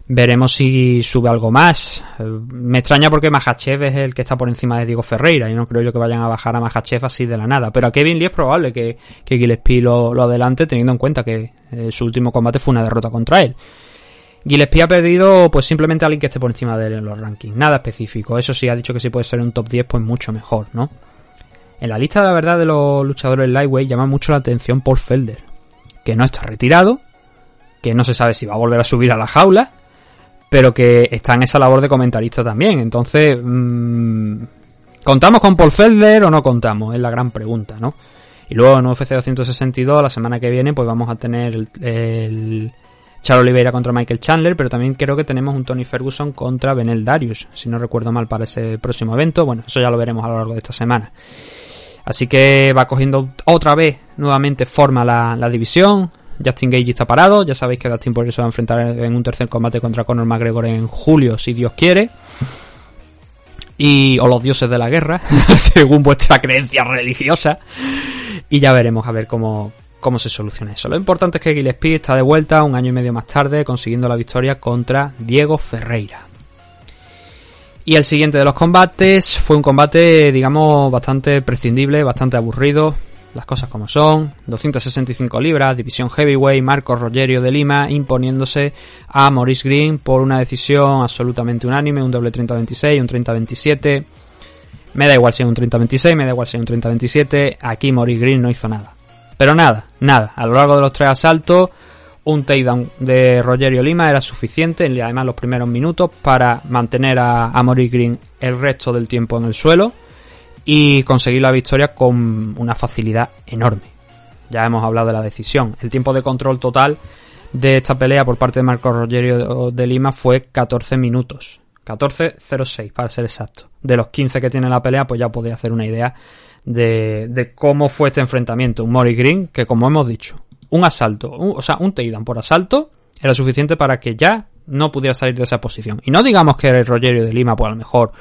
Veremos si sube algo más. Me extraña porque Mahachev es el que está por encima de Diego Ferreira. Y no creo yo que vayan a bajar a Mahachev así de la nada. Pero a Kevin Lee es probable que, que Gillespie lo, lo adelante teniendo en cuenta que eh, su último combate fue una derrota contra él. Gillespie ha perdido pues simplemente a alguien que esté por encima de él en los rankings. Nada específico. Eso sí, ha dicho que si puede ser un top 10 pues mucho mejor, ¿no? En la lista de la verdad de los luchadores lightweight llama mucho la atención Paul Felder. Que no está retirado, que no se sabe si va a volver a subir a la jaula, pero que está en esa labor de comentarista también. Entonces, mm, ¿contamos con Paul Felder o no contamos? Es la gran pregunta, ¿no? Y luego en UFC 262, la semana que viene, pues vamos a tener el, el Charles Oliveira contra Michael Chandler, pero también creo que tenemos un Tony Ferguson contra Benel Darius, si no recuerdo mal para ese próximo evento. Bueno, eso ya lo veremos a lo largo de esta semana. Así que va cogiendo otra vez nuevamente forma la división. Justin Gage está parado. Ya sabéis que Dustin Poirier se va a enfrentar en un tercer combate contra Conor McGregor en julio, si Dios quiere. Y, o los dioses de la guerra, según vuestra creencia religiosa. Y ya veremos a ver cómo, cómo se soluciona eso. Lo importante es que Gillespie está de vuelta un año y medio más tarde, consiguiendo la victoria contra Diego Ferreira. Y el siguiente de los combates fue un combate, digamos, bastante prescindible, bastante aburrido. Las cosas como son. 265 libras, división heavyweight, Marcos Rogerio de Lima imponiéndose a Maurice Green por una decisión absolutamente unánime, un doble 30-26, un 30-27. Me da igual si es un 30-26, me da igual si es un 30-27. Aquí Maurice Green no hizo nada. Pero nada, nada. A lo largo de los tres asaltos, un takedown de Rogerio Lima era suficiente, además los primeros minutos, para mantener a, a Maurice Green el resto del tiempo en el suelo y conseguir la victoria con una facilidad enorme. Ya hemos hablado de la decisión. El tiempo de control total de esta pelea por parte de Marco Rogerio de Lima fue 14 minutos. 14.06 para ser exacto. De los 15 que tiene la pelea, pues ya podéis hacer una idea de, de cómo fue este enfrentamiento. Un Mori Green que, como hemos dicho, un asalto, un- o sea, un takedown por asalto era suficiente para que ya no pudiera salir de esa posición. Y no digamos que Rogerio de Lima, pues a lo mejor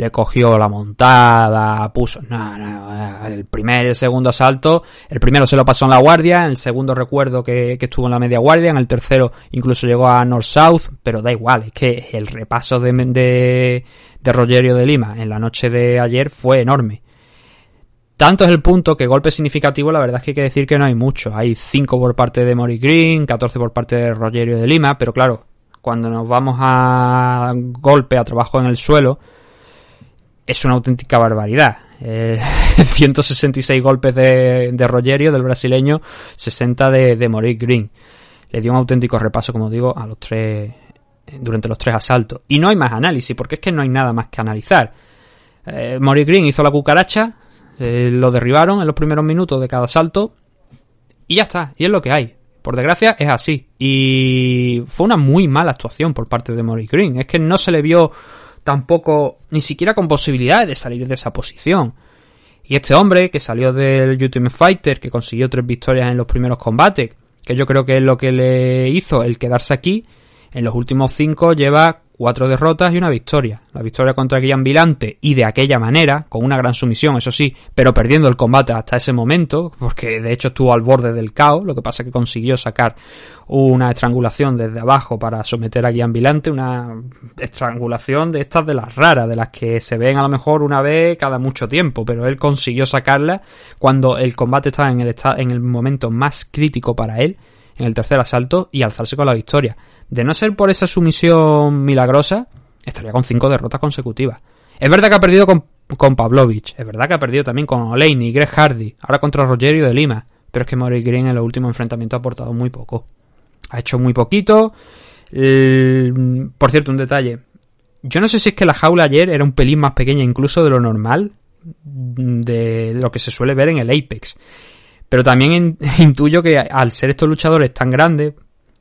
le cogió la montada, puso... No, no, el primer y el segundo asalto, el primero se lo pasó en la guardia, en el segundo recuerdo que, que estuvo en la media guardia, en el tercero incluso llegó a North-South, pero da igual, es que el repaso de, de, de Rogerio de Lima en la noche de ayer fue enorme. Tanto es el punto que golpe significativo, la verdad es que hay que decir que no hay mucho. Hay 5 por parte de Mori Green, 14 por parte de Rogerio de Lima, pero claro, cuando nos vamos a golpe, a trabajo en el suelo, es una auténtica barbaridad. Eh, 166 golpes de, de Rogerio, del brasileño, 60 de, de Mori Green. Le dio un auténtico repaso, como digo, a los tres durante los tres asaltos. Y no hay más análisis, porque es que no hay nada más que analizar. Eh, Mori Green hizo la cucaracha, eh, lo derribaron en los primeros minutos de cada asalto y ya está, y es lo que hay. Por desgracia es así. Y fue una muy mala actuación por parte de Mori Green. Es que no se le vio tampoco ni siquiera con posibilidades de salir de esa posición. Y este hombre que salió del Ultimate Fighter, que consiguió tres victorias en los primeros combates, que yo creo que es lo que le hizo el quedarse aquí, en los últimos cinco lleva cuatro derrotas y una victoria. La victoria contra Guillán Vilante y de aquella manera, con una gran sumisión, eso sí, pero perdiendo el combate hasta ese momento, porque de hecho estuvo al borde del caos, lo que pasa que consiguió sacar una estrangulación desde abajo para someter a Guillán Vilante, una estrangulación de estas de las raras, de las que se ven a lo mejor una vez cada mucho tiempo, pero él consiguió sacarla cuando el combate estaba en el, en el momento más crítico para él, en el tercer asalto, y alzarse con la victoria. De no ser por esa sumisión milagrosa, estaría con cinco derrotas consecutivas. Es verdad que ha perdido con, con Pavlovich, es verdad que ha perdido también con Oleini, Greg Hardy, ahora contra Rogerio de Lima, pero es que Mori Green en los últimos enfrentamientos ha aportado muy poco. Ha hecho muy poquito. El- por cierto, un detalle. Yo no sé si es que la jaula ayer era un pelín más pequeña incluso de lo normal, de lo que se suele ver en el Apex. Pero también in- intuyo que al ser estos luchadores tan grandes,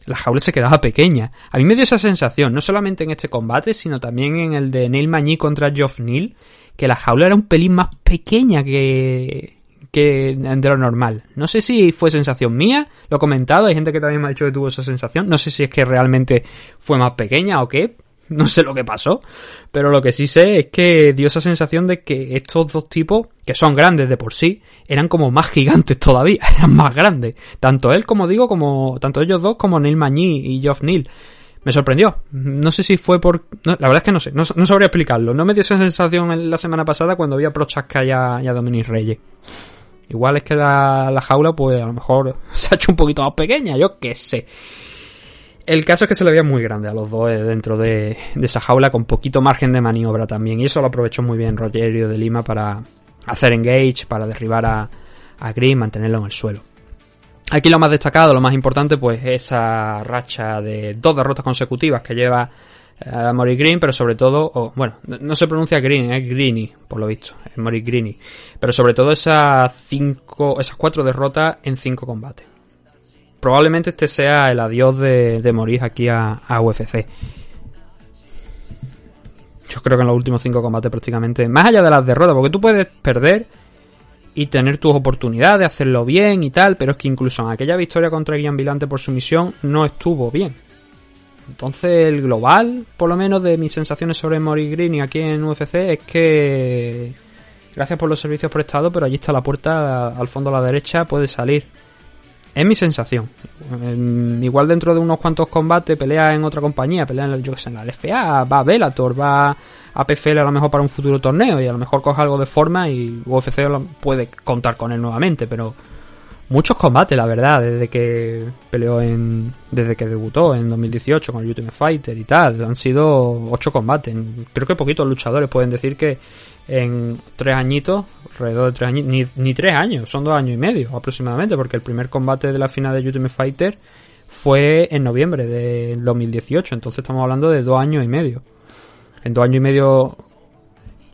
la jaula se quedaba pequeña. A mí me dio esa sensación, no solamente en este combate, sino también en el de Neil Magny contra Geoff Neal, que la jaula era un pelín más pequeña que, que de lo normal. No sé si fue sensación mía, lo he comentado, hay gente que también me ha dicho que tuvo esa sensación. No sé si es que realmente fue más pequeña o qué, no sé lo que pasó, pero lo que sí sé es que dio esa sensación de que estos dos tipos, que son grandes de por sí, eran como más gigantes todavía, eran más grandes. Tanto él, como digo, como tanto ellos dos como Neil Magny y Geoff Neal. Me sorprendió. No sé si fue por... la verdad es que no sé, no, no sabría explicarlo. No me dio esa sensación en la semana pasada cuando vi a Prochaska y a, y a Dominic Reyes. Igual es que la, la jaula, pues a lo mejor se ha hecho un poquito más pequeña, yo qué sé. El caso es que se le veía muy grande a los dos eh, dentro de, esa jaula con poquito margen de maniobra también. Y eso lo aprovechó muy bien Rogerio de Lima para hacer engage, para derribar a, Green, mantenerlo en el suelo. Aquí lo más destacado, lo más importante, pues esa racha de dos derrotas consecutivas que lleva a Mori Green, pero sobre todo, o, bueno, no se pronuncia Green, es Greeny, por lo visto, es Mori Greeny, pero sobre todo esas cinco, esas cuatro derrotas en cinco combates. Probablemente este sea el adiós de, de aquí a, UFC. Yo creo que en los últimos cinco combates prácticamente, más allá de las derrotas, porque tú puedes perder y tener tus oportunidades, hacerlo bien y tal, pero es que incluso en aquella victoria contra Guian Vilante por sumisión no estuvo bien. Entonces el global, por lo menos de mis sensaciones sobre Mori Green aquí en UFC es que gracias por los servicios prestados, pero allí está la puerta al fondo a la derecha, puede salir. Es mi sensación. En- igual dentro de unos cuantos combates pelea en otra compañía, pelea en, yo que sé, en la LFA, va a Bellator, va a PFL a lo mejor para un futuro torneo y a lo mejor coge algo de forma y UFC puede contar con él nuevamente, pero muchos combates, la verdad, desde que peleó en. desde que debutó en 2018 con el Ultimate Fighter y tal. Han sido ocho combates. Creo que poquitos luchadores pueden decir que en tres añitos, alrededor de tres años, ni, tres años, son dos años y medio aproximadamente, porque el primer combate de la final de Ultimate Fighter fue en noviembre del 2018, entonces estamos hablando de dos años y medio. En dos años y medio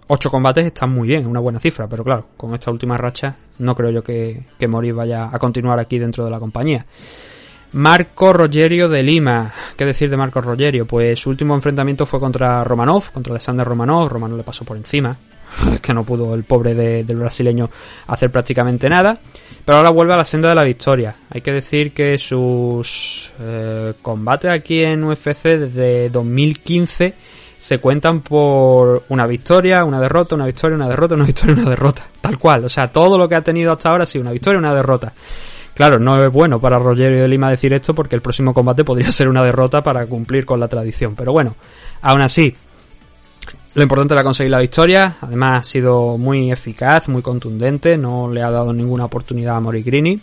ocho combates están muy bien, una buena cifra, pero claro, con esta última racha no creo yo que, que Moris vaya a continuar aquí dentro de la compañía. Marco Rogerio de Lima. ¿Qué decir de Marco Rogerio? Pues su último enfrentamiento fue contra Romanov, contra Alexander Romanov. Romanov le pasó por encima. Que no pudo el pobre de- del brasileño hacer prácticamente nada. Pero ahora vuelve a la senda de la victoria. Hay que decir que sus eh, combates aquí en UFC desde 2015 se cuentan por una victoria, una derrota, una victoria, una derrota, una victoria, una derrota. Tal cual. O sea, todo lo que ha tenido hasta ahora ha sido una victoria, una derrota. Claro, no es bueno para Rogerio de Lima decir esto porque el próximo combate podría ser una derrota para cumplir con la tradición. Pero bueno, aún así, lo importante era conseguir la victoria. Además, ha sido muy eficaz, muy contundente. No le ha dado ninguna oportunidad a Morigrini.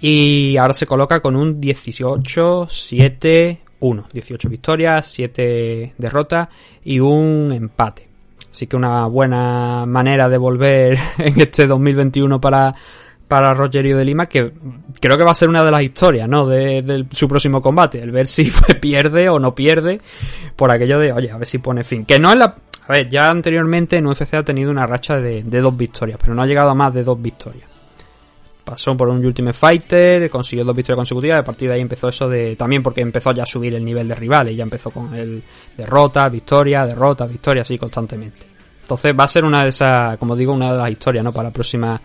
Y ahora se coloca con un 18-7-1. 18 victorias, 7 derrotas y un empate. Así que una buena manera de volver en este 2021 para, para Rogerio de Lima, que creo que va a ser una de las historias, ¿no? De, de su próximo combate. El ver si pierde o no pierde por aquello de, oye, a ver si pone fin. Que no es la... A ver, ya anteriormente en UFC ha tenido una racha de, de dos victorias, pero no ha llegado a más de dos victorias. Pasó por un Ultimate Fighter, consiguió dos victorias consecutivas, a partir de ahí empezó eso de... También porque empezó ya a subir el nivel de rivales, ya empezó con el derrota, victoria, derrota, victoria, así constantemente. Entonces va a ser una de esas, como digo, una de las historias, ¿no? Para la próxima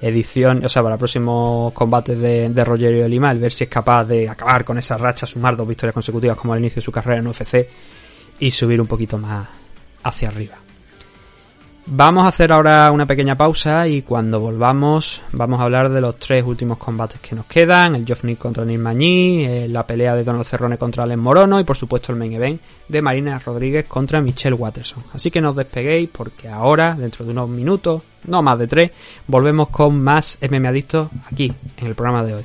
edición, o sea, para próximos combates de, de Rogerio de Lima, el ver si es capaz de acabar con esa racha, sumar dos victorias consecutivas como al inicio de su carrera en UFC y subir un poquito más hacia arriba. Vamos a hacer ahora una pequeña pausa y cuando volvamos vamos a hablar de los tres últimos combates que nos quedan, el Geoff Nick contra Neil eh, la pelea de Donald Cerrone contra Alen Morono y por supuesto el main event de Marina Rodríguez contra Michelle Watterson. Así que no os despeguéis porque ahora, dentro de unos minutos, no más de tres, volvemos con más MM Adictos aquí, en el programa de hoy.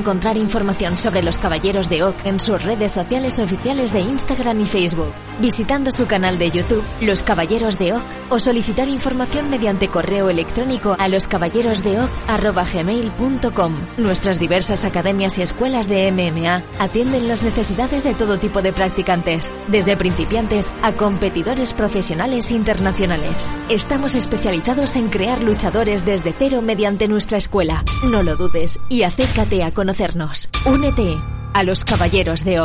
información sobre los Caballeros de Oak en sus redes sociales oficiales de Instagram y Facebook, visitando su canal de YouTube, Los Caballeros de Oak, o solicitar información mediante correo electrónico a loscaballerosdeoc.gmail.com. Nuestras diversas academias y escuelas de MMA atienden las necesidades de todo tipo de practicantes, desde principiantes a competidores profesionales internacionales. Estamos especializados en crear luchadores desde cero mediante nuestra escuela. No lo dudes y acércate a conocernos. Únete a los Caballeros de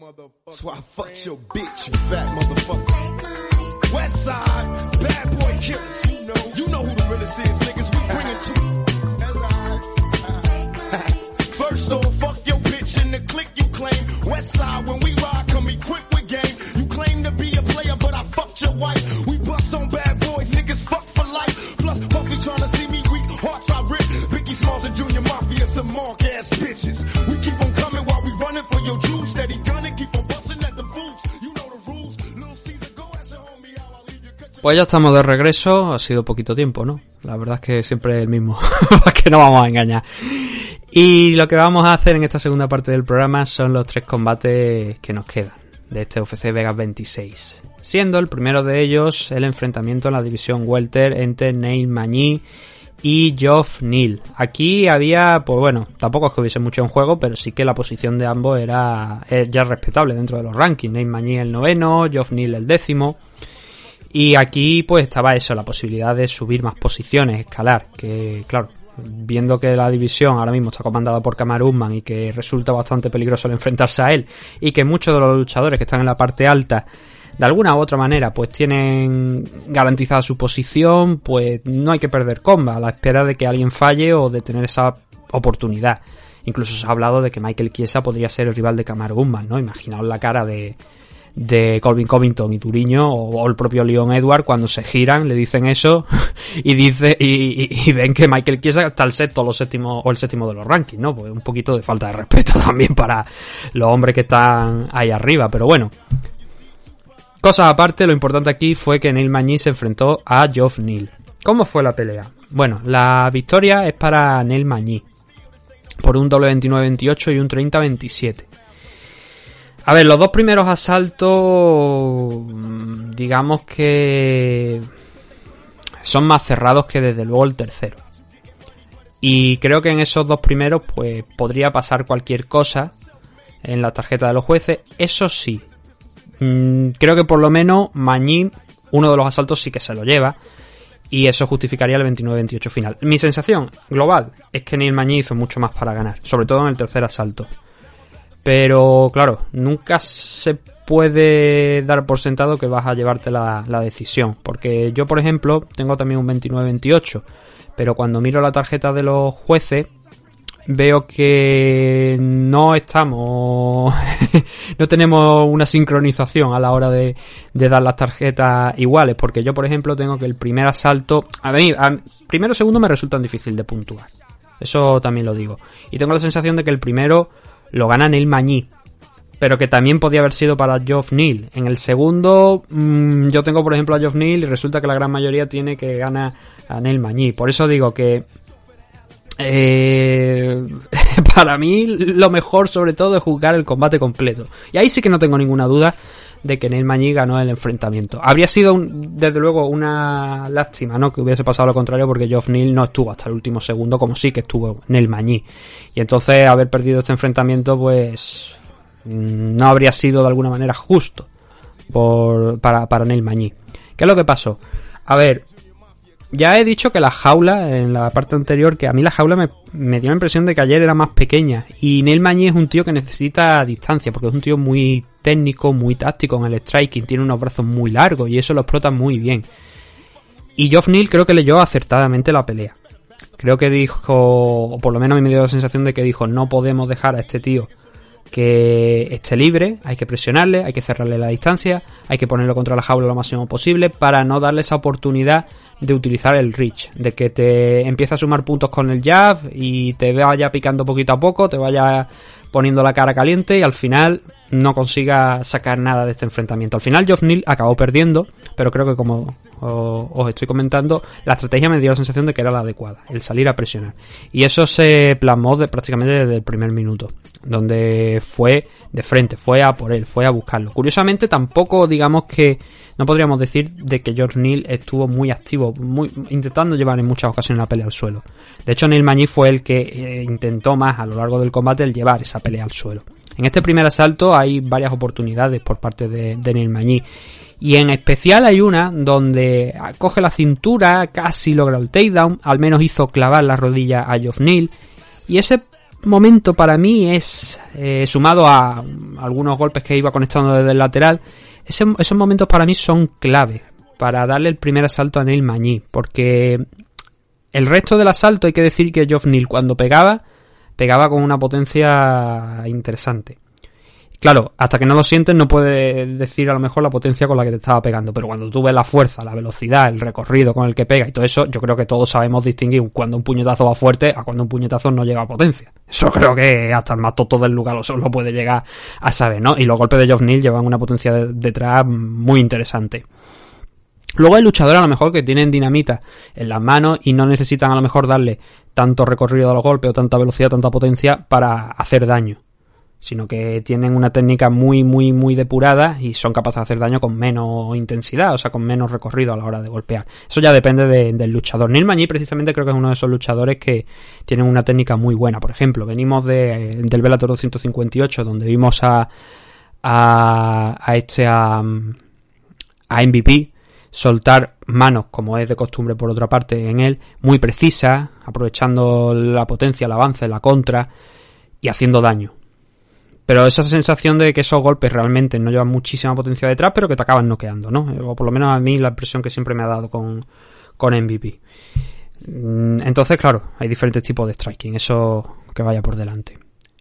motherfucker. So I fucked your bitch, you fat motherfucker. West side, bad boy killers. You know, you know who the realest is, niggas. We bring it to First off, fuck your bitch in the click you claim. West side, when we Pues ya estamos de regreso, ha sido poquito tiempo, ¿no? La verdad es que siempre el mismo, que no vamos a engañar. Y lo que vamos a hacer en esta segunda parte del programa son los tres combates que nos quedan de este UFC Vegas 26. Siendo el primero de ellos el enfrentamiento en la división Welter entre Neil Magny y Geoff Neal. Aquí había, pues bueno, tampoco es que hubiese mucho en juego, pero sí que la posición de ambos era, eh, ya respetable dentro de los rankings. Neil Magny el noveno, Geoff Neal el décimo. Y aquí pues estaba eso, la posibilidad de subir más posiciones, escalar, que claro, viendo que la división ahora mismo está comandada por Kamar Usman y que resulta bastante peligroso el enfrentarse a él y que muchos de los luchadores que están en la parte alta de alguna u otra manera pues tienen garantizada su posición, pues no hay que perder comba a la espera de que alguien falle o de tener esa oportunidad. Incluso se ha hablado de que Michael Chiesa podría ser el rival de Kamar Usman, ¿no? Imaginaos la cara de, de Colvin Covington y Turiño o, el propio Leon Edward cuando se giran le dicen eso y dice y, ven que Michael Chiesa está el sexto los séptimo, o el séptimo de los rankings, ¿no? Pues un poquito de falta de respeto también para los hombres que están ahí arriba, pero bueno. Cosas aparte, lo importante aquí fue que Neil Magny se enfrentó a Geoff Neal. ¿Cómo fue la pelea? Bueno, la victoria es para Neil Magny por un doble 29-28 y un 30-27. A ver, los dos primeros asaltos, digamos que son más cerrados que desde luego el tercero. Y creo que en esos dos primeros, pues podría pasar cualquier cosa en la tarjeta de los jueces. Eso sí, mm, creo que por lo menos Mañí, uno de los asaltos sí que se lo lleva. Y eso justificaría el 29-28 final. Mi sensación global es que Neil Mañí hizo mucho más para ganar, sobre todo en el tercer asalto. Pero claro, nunca se puede dar por sentado que vas a llevarte la, la decisión. Porque yo, por ejemplo, tengo también un 29-28. Pero cuando miro la tarjeta de los jueces, veo que no estamos. no tenemos una sincronización a la hora de, de dar las tarjetas iguales. Porque yo, por ejemplo, tengo que el primer asalto. A mí, a- primero segundo me resultan difícil de puntuar. Eso también lo digo. Y tengo la sensación de que el primero lo gana Neil Mañí. Pero que también podía haber sido para Geoff Neal. En el segundo, mm, yo tengo por ejemplo a Geoff Neal y resulta que la gran mayoría tiene que gana a Neil Mañí. Por eso digo que eh, para mí lo mejor sobre todo es jugar el combate completo. Y ahí sí que no tengo ninguna duda de que Neil Mañí ganó el enfrentamiento. Habría sido desde luego una lástima, ¿no? Que hubiese pasado lo contrario porque Geoff Neal no estuvo hasta el último segundo como sí que estuvo Neil Mañí. Y entonces haber perdido este enfrentamiento pues mm, no habría sido de alguna manera justo por, para, para Neil Mañí. ¿Qué es lo que pasó? A ver, ya he dicho que la jaula, en la parte anterior, que a mí la jaula me, dio la impresión de que ayer era más pequeña. Y Neil Mañí es un tío que necesita distancia, porque es un tío muy técnico, muy táctico en el striking, tiene unos brazos muy largos y eso lo explota muy bien. Y Geoff Neal creo que leyó acertadamente la pelea. Creo que dijo, o por lo menos a mí me dio la sensación de que dijo, no podemos dejar a este tío que esté libre, hay que presionarle, hay que cerrarle la distancia, hay que ponerlo contra la jaula lo máximo posible para no darle esa oportunidad de utilizar el reach, de que te empieza a sumar puntos con el jab y te vaya picando poquito a poco, te vaya poniendo la cara caliente y al final no consiga sacar nada de este enfrentamiento. Al final Geoff Neal acabó perdiendo, pero creo que como os estoy comentando, la estrategia me dio la sensación de que era la adecuada, el salir a presionar. Y eso se plasmó prácticamente desde el primer minuto, donde fue de frente, fue a por él, fue a buscarlo. Curiosamente tampoco digamos que no podríamos decir de que George Neal estuvo muy activo, muy, intentando llevar en muchas ocasiones la pelea al suelo. De hecho, Neil Magny fue el que eh, intentó más a lo largo del combate el llevar esa pelea al suelo. En este primer asalto hay varias oportunidades por parte de, de Magny. Y en especial hay una donde coge la cintura, casi logra el takedown, al menos hizo clavar la rodilla a Geoff Neal. Y ese momento para mí es, eh, sumado a algunos golpes que iba conectando desde el lateral, esos momentos para mí son clave para darle el primer asalto a Neil Magny. Porque el resto del asalto hay que decir que Geoff Neal cuando pegaba, pegaba con una potencia interesante. Claro, hasta que no lo sientes no puedes decir a lo mejor la potencia con la que te estaba pegando, pero cuando tú ves la fuerza, la velocidad, el recorrido con el que pega y todo eso, yo creo que todos sabemos distinguir cuando un puñetazo va fuerte a cuando un puñetazo no lleva potencia. Eso creo que hasta el más toto del lugar lo, lo puede llegar a saber, ¿no? Y los golpes de Geoff Neal llevan una potencia de- detrás muy interesante. Luego hay luchadores a lo mejor que tienen dinamita en las manos y no necesitan a lo mejor darle tanto recorrido a los golpes o tanta velocidad, tanta potencia para hacer daño. Sino que tienen una técnica muy, muy, muy depurada y son capaces de hacer daño con menos intensidad, o sea, con menos recorrido a la hora de golpear. Eso ya depende de- del luchador. Neil Magny precisamente creo que es uno de esos luchadores que tienen una técnica muy buena. Por ejemplo, venimos de, del Bellator 258 donde vimos a, a, a este, a, a MVP soltar manos, como es de costumbre por otra parte en él, muy precisas, aprovechando la potencia, el avance, la contra y haciendo daño. Pero esa sensación de que esos golpes realmente no llevan muchísima potencia detrás, pero que te acaban noqueando, ¿no? O por lo menos a mí la impresión que siempre me ha dado con, con MVP. Mm, Entonces, claro, hay diferentes tipos de striking, eso que vaya por delante.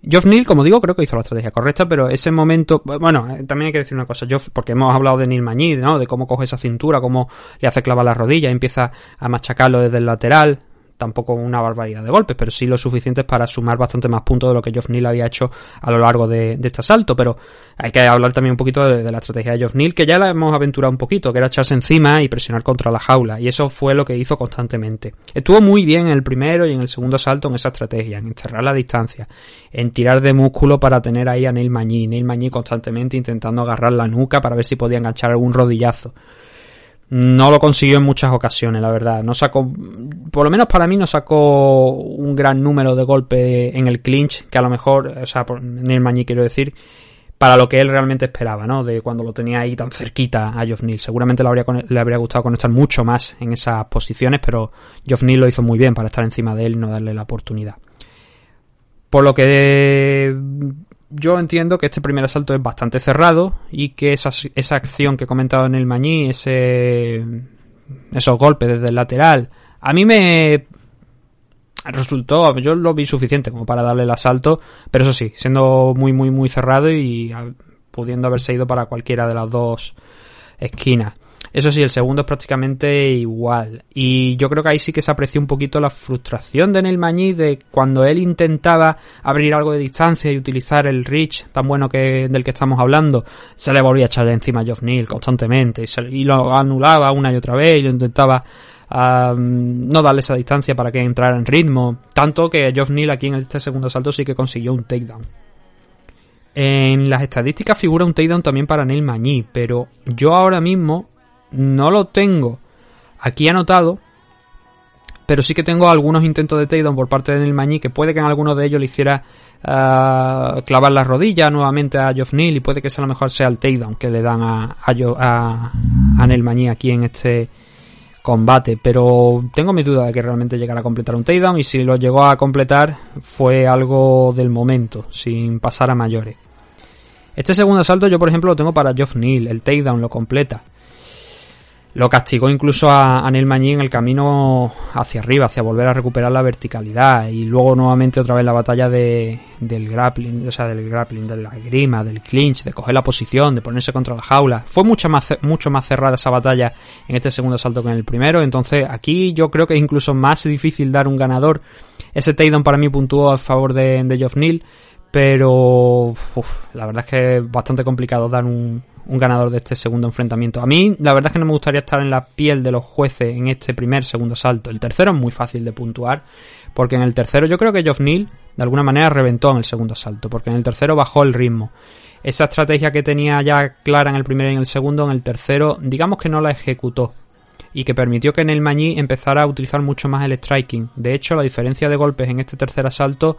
Geoff Neal, como digo, creo que hizo la estrategia correcta, pero ese momento, bueno, eh, también hay que decir una cosa, Geoff, porque hemos hablado de Neil Magny, ¿no? De cómo coge esa cintura, cómo le hace clavar la rodilla, empieza a machacarlo desde el lateral, tampoco una barbaridad de golpes, pero sí lo suficientes para sumar bastante más puntos de lo que Geoff Neal había hecho a lo largo de, este asalto, pero hay que hablar también un poquito de, la estrategia de Geoff Neal, que ya la hemos aventurado un poquito, que era echarse encima y presionar contra la jaula, y eso fue lo que hizo constantemente. Estuvo muy bien en el primero y en el segundo asalto en esa estrategia, en cerrar la distancia, en tirar de músculo para tener ahí a Neil Magny, Neil Magny constantemente intentando agarrar la nuca para ver si podía enganchar algún rodillazo. No lo consiguió en muchas ocasiones, la verdad. No sacó, por lo menos para mí, no sacó un gran número de golpes en el clinch, que a lo mejor, o sea, por Neil Magny quiero decir, para lo que él realmente esperaba, ¿no? De cuando lo tenía ahí tan cerquita a Geoff Neal. Seguramente le habría, le habría gustado conectar mucho más en esas posiciones, pero Geoff Neal lo hizo muy bien para estar encima de él y no darle la oportunidad. Por lo que yo entiendo que este primer asalto es bastante cerrado y que esa, esa acción que he comentado en el Mañí, ese, esos golpes desde el lateral, a mí me resultó, yo lo vi suficiente como para darle el asalto, pero eso sí, siendo muy, muy, muy cerrado y pudiendo haberse ido para cualquiera de las dos esquinas. Eso sí, el segundo es prácticamente igual. Y yo creo que ahí sí que se apreció un poquito la frustración de Neil Magny de cuando él intentaba abrir algo de distancia y utilizar el reach tan bueno que del que estamos hablando, se le volvía a echar encima a Geoff Neal constantemente y, lo anulaba una y otra vez y lo intentaba no darle esa distancia para que entrara en ritmo. Tanto que Geoff Neal aquí en este segundo salto sí que consiguió un takedown. En las estadísticas figura un takedown también para Neil Magny, pero yo ahora mismo no lo tengo aquí anotado, pero sí que tengo algunos intentos de takedown por parte de Neil Magny que puede que en algunos de ellos le hiciera ah, clavar la rodilla nuevamente a Geoff Neal y puede que ese a lo mejor sea el takedown que le dan a, a, a, Neil aquí en este combate, pero tengo mi duda de que realmente llegara a completar un takedown y si lo llegó a completar fue algo del momento, sin pasar a mayores. Este segundo asalto yo por ejemplo lo tengo para Geoff Neal, el takedown lo completa. Lo castigó incluso a, Neil Magny en el camino hacia arriba, hacia volver a recuperar la verticalidad. Y luego nuevamente otra vez la batalla de, del grappling, o sea, del grappling, de la grima, del clinch, de coger la posición, de ponerse contra la jaula. Fue mucho más, mucho más cerrada esa batalla en este segundo asalto que en el primero. Entonces aquí yo creo que es incluso más difícil dar un ganador. Ese takedown para mí puntuó a favor de, de Geoff Neal. Pero la verdad es que es bastante complicado dar un, un ganador de este segundo enfrentamiento. A mí, la verdad es que no me gustaría estar en la piel de los jueces en este primer, segundo salto. El tercero es muy fácil de puntuar, porque en el tercero yo creo que Geoff Neal de alguna manera reventó en el segundo salto, porque en el tercero bajó el ritmo. Esa estrategia que tenía ya clara en el primero y en el segundo, en el tercero, digamos que no la ejecutó. Y que permitió que en el Mañí empezara a utilizar mucho más el striking. De hecho, la diferencia de golpes en este tercer asalto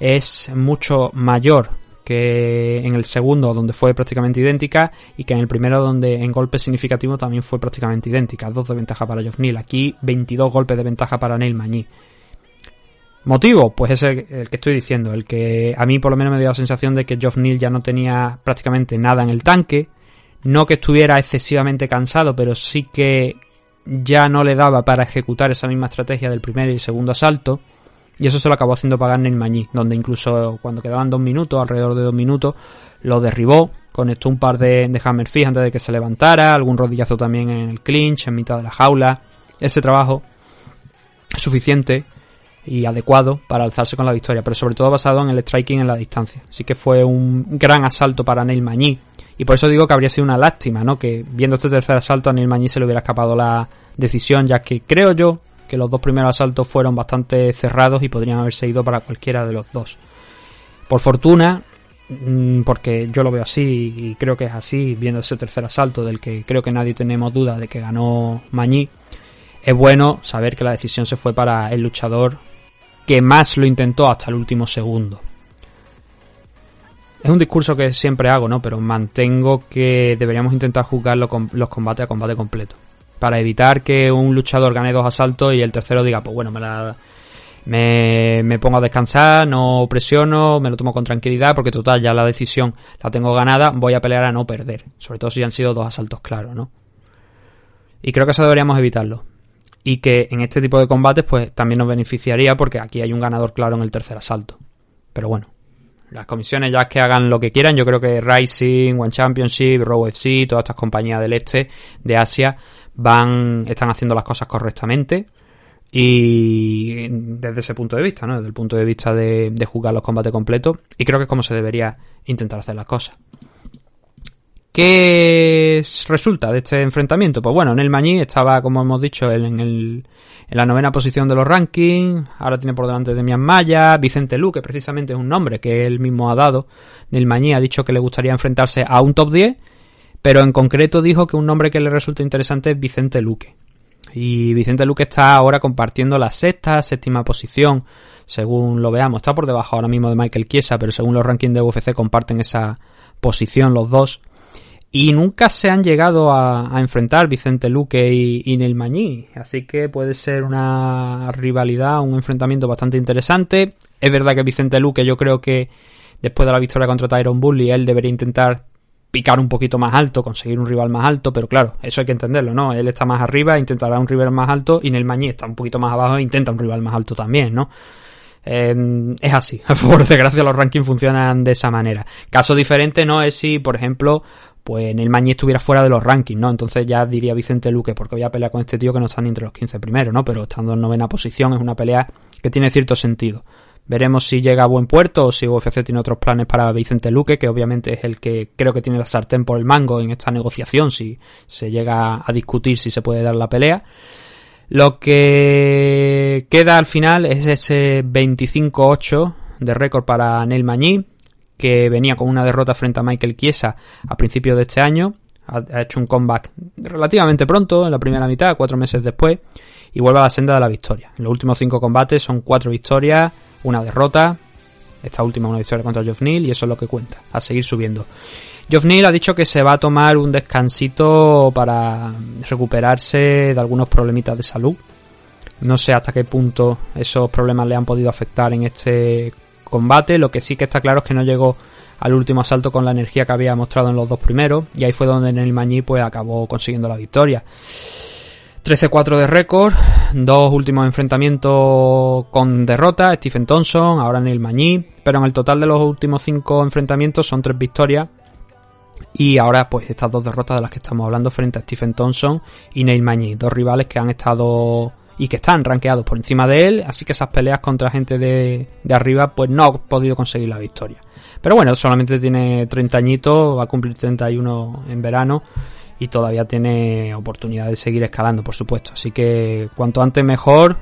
es mucho mayor que en el segundo donde fue prácticamente idéntica y que en el primero donde en golpes significativos también fue prácticamente idéntica. Dos de ventaja para Neal. Aquí 22 golpes de ventaja para Neil Mañí. ¿Motivo? Pues es el, el que estoy diciendo. El que a mí por lo menos me dio la sensación de que Geoff Neal ya no tenía prácticamente nada en el tanque. No que estuviera excesivamente cansado, pero sí que ya no le daba para ejecutar esa misma estrategia del primer y segundo asalto. Y eso se lo acabó haciendo pagar Mañí, donde incluso cuando quedaban dos minutos, alrededor de dos minutos, lo derribó, conectó un par de, de hammer fist antes de que se levantara, algún rodillazo también en el clinch, en mitad de la jaula. Ese trabajo suficiente y adecuado para alzarse con la victoria, pero sobre todo basado en el striking en la distancia. Así que fue un gran asalto para Neil Mañí. Y por eso digo que habría sido una lástima, ¿no? Que viendo este tercer asalto a Neil Mañí se le hubiera escapado la decisión, ya que creo yo que los dos primeros asaltos fueron bastante cerrados y podrían haberse ido para cualquiera de los dos. Por fortuna, mm, porque yo lo veo así y creo que es así, viendo ese tercer asalto del que creo que nadie tenemos duda de que ganó Mañí, es bueno saber que la decisión se fue para el luchador que más lo intentó hasta el último segundo. Es un discurso que siempre hago, ¿no? Pero mantengo que deberíamos intentar juzgar los com- los combates a combate completo. Para evitar que un luchador gane dos asaltos y el tercero diga, pues bueno, me la, me, me pongo a descansar, no presiono, me lo tomo con tranquilidad, porque total, ya la decisión la tengo ganada, voy a pelear a no perder. Sobre todo si han sido dos asaltos claros, ¿no? Y creo que eso deberíamos evitarlo. Y que en este tipo de combates, pues también nos beneficiaría porque aquí hay un ganador claro en el tercer asalto. Pero bueno, las comisiones ya que hagan lo que quieran, yo creo que Rising, One Championship, Raw FC, todas estas compañías del este, de Asia, van, están haciendo las cosas correctamente. Y desde ese punto de vista, ¿no? Desde el punto de vista de, jugar los combates completos. Y creo que es como se debería intentar hacer las cosas. ¿Qué es- resulta de este enfrentamiento? Pues bueno, Nel Mañí estaba, como hemos dicho, en, en el, en la novena posición de los rankings. Ahora tiene por delante de Mian Maya. Vicente Lu, que precisamente es un nombre que él mismo ha dado. Nel Mañí ha dicho que le gustaría enfrentarse a un top 10. Pero en concreto dijo que un nombre que le resulta interesante es Vicente Luque. Y Vicente Luque está ahora compartiendo la sexta, séptima posición, según lo veamos. Está por debajo ahora mismo de Michael Chiesa, pero según los rankings de UFC comparten esa posición los dos. Y nunca se han llegado a, a enfrentar Vicente Luque y, y Neil Mañí. Así que puede ser una rivalidad, un enfrentamiento bastante interesante. Es verdad que Vicente Luque yo creo que después de la victoria contra Tyron Bully él debería intentar picar un poquito más alto, conseguir un rival más alto, pero claro, eso hay que entenderlo, ¿no? Él está más arriba, intentará un rival más alto y Neil Mañí está un poquito más abajo e intenta un rival más alto también, ¿no? Eh, es así, por desgracia los rankings funcionan de esa manera. Caso diferente no es si, por ejemplo, pues Neil Mañí estuviera fuera de los rankings, ¿no? Entonces ya diría Vicente Luque, porque voy a pelear con este tío que no está ni entre los 15 primeros, ¿no? Pero estando en novena posición es una pelea que tiene cierto sentido. Veremos si llega a buen puerto o si UFC tiene otros planes para Vicente Luque, que obviamente es el que creo que tiene la sartén por el mango en esta negociación, si se llega a discutir si se puede dar la pelea. Lo que queda al final es ese 25-8 de récord para Neil Mañí, que venía con una derrota frente a Michael Chiesa a principios de este año. Ha, hecho un comeback relativamente pronto, en la primera mitad, cuatro meses después, y vuelve a la senda de la victoria. En los últimos cinco combates son cuatro victorias, una derrota. Esta última una victoria contra Geoff Neal y eso es lo que cuenta, a seguir subiendo. Geoff Neal ha dicho que se va a tomar un descansito para recuperarse de algunos problemitas de salud. No sé hasta qué punto esos problemas le han podido afectar en este combate. Lo que sí que está claro es que no llegó al último asalto con la energía que había mostrado en los dos primeros y ahí fue donde Neil Mañí pues acabó consiguiendo la victoria. 13-4 de récord, dos últimos enfrentamientos con derrota, Stephen Thompson, ahora Neil Mañí, pero en el total de los últimos cinco enfrentamientos son tres victorias y ahora pues estas dos derrotas de las que estamos hablando frente a Stephen Thompson y Neil Mañí, dos rivales que han estado y que están rankeados por encima de él, así que esas peleas contra gente de, de arriba pues no ha podido conseguir la victoria. Pero bueno, solamente tiene 30 añitos, va a cumplir 31 en verano y todavía tiene oportunidad de seguir escalando, por supuesto. Así que cuanto antes mejor,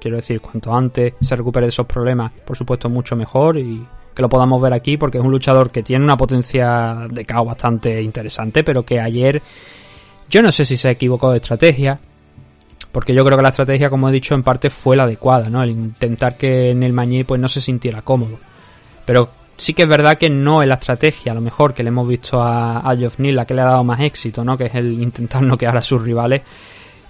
quiero decir, cuanto antes se recupere de esos problemas, por supuesto mucho mejor y que lo podamos ver aquí porque es un luchador que tiene una potencia de caos bastante interesante, pero que ayer yo no sé si se equivocó de estrategia, porque yo creo que la estrategia, como he dicho, en parte fue la adecuada, ¿no? El intentar que en el Mañé pues no se sintiera cómodo. Pero sí que es verdad que no es la estrategia, a lo mejor que le hemos visto a, a Neal, la que le ha dado más éxito, ¿no? Que es el intentar noquear a sus rivales.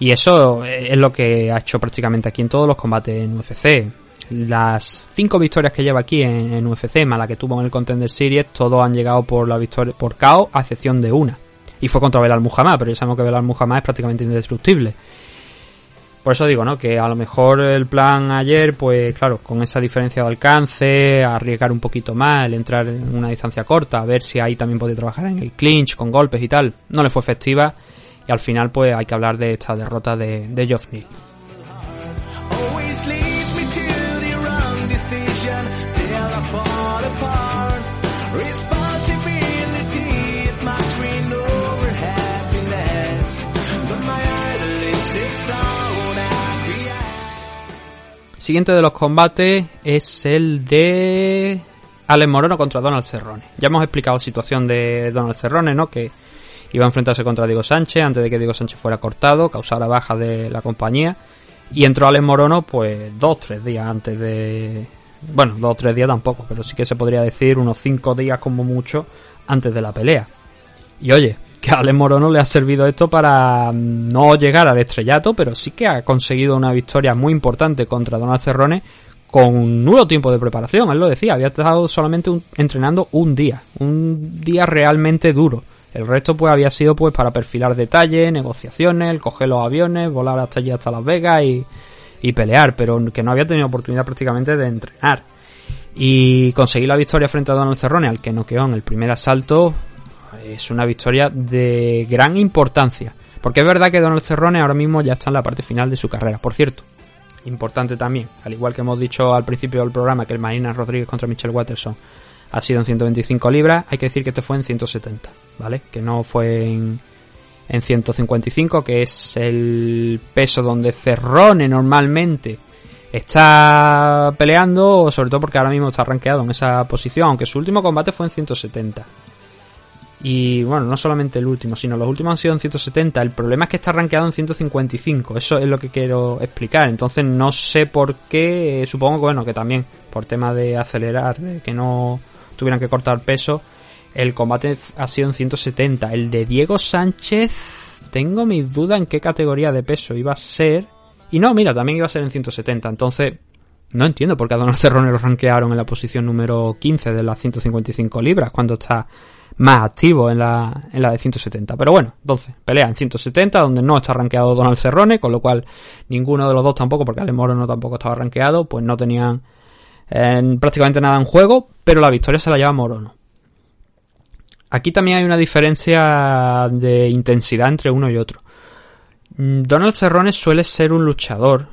Y eso es lo que ha hecho prácticamente aquí en todos los combates en UFC. Las cinco victorias que lleva aquí en, en UFC, más la que tuvo en el Contender Series, todos han llegado por la victoria por KO, a excepción de una. Y fue contra Belal Muhammad, pero ya sabemos que Belal Muhammad es prácticamente indestructible. Por eso digo, ¿no? Que a lo mejor el plan ayer, pues claro, con esa diferencia de alcance, arriesgar un poquito más, el entrar en una distancia corta, a ver si ahí también podía trabajar en el clinch, con golpes y tal, no le fue efectiva. Y al final, pues hay que hablar de esta derrota de, de Geoff Siguiente de los combates es el de Alex Morono contra Donald Cerrone. Ya hemos explicado la situación de Donald Cerrone, ¿no? Que iba a enfrentarse contra Diego Sánchez antes de que Diego Sánchez fuera cortado, causara baja de la compañía. Y entró Alex Morono, pues dos, tres días antes de. Bueno, dos o tres días tampoco, pero sí que se podría decir unos cinco días como mucho antes de la pelea. Y oye, que a Alex Morono le ha servido esto para no llegar al estrellato, pero sí que ha conseguido una victoria muy importante contra Donald Cerrone con nulo tiempo de preparación. Él lo decía, había estado solamente un- entrenando un día, un día realmente duro. El resto pues había sido pues para perfilar detalles, negociaciones, coger los aviones, volar hasta allí hasta Las Vegas y, y pelear, pero que no había tenido oportunidad prácticamente de entrenar. Y conseguir la victoria frente a Donald Cerrone, al que noqueó en el primer asalto, es una victoria de gran importancia. Porque es verdad que Donald Cerrone ahora mismo ya está en la parte final de su carrera. Por cierto, importante también, al igual que hemos dicho al principio del programa que el Marina Rodríguez contra Michelle Watterson ha sido en 125 libras, hay que decir que este fue en 170, ¿vale? Que no fue en, en 155, que es el peso donde Cerrone normalmente está peleando, sobre todo porque ahora mismo está rankeado en esa posición, aunque su último combate fue en 170. Y bueno, no solamente el último, sino los últimos han sido en 170. El problema es que está rankeado en 155. Eso es lo que quiero explicar. Entonces no sé por qué. eh, Supongo que bueno, que también por tema de acelerar, de que no tuvieran que cortar peso. El combate ha sido en 170. El de Diego Sánchez. Tengo mis dudas en qué categoría de peso iba a ser. Y no, mira, también iba a ser en 170. Entonces, no entiendo por qué a Donald Cerrone lo rankearon en la posición número 15 de las 155 libras cuando está más activo en la, en la de 170. Pero bueno, entonces, pelea en 170 donde no está rankeado Donald Cerrone, con lo cual ninguno de los dos tampoco, porque Ale Moro no tampoco estaba rankeado, pues no tenían eh, prácticamente nada en juego, pero la victoria se la lleva Morono. Aquí también hay una diferencia de intensidad entre uno y otro. Mm, Donald Cerrone suele ser un luchador,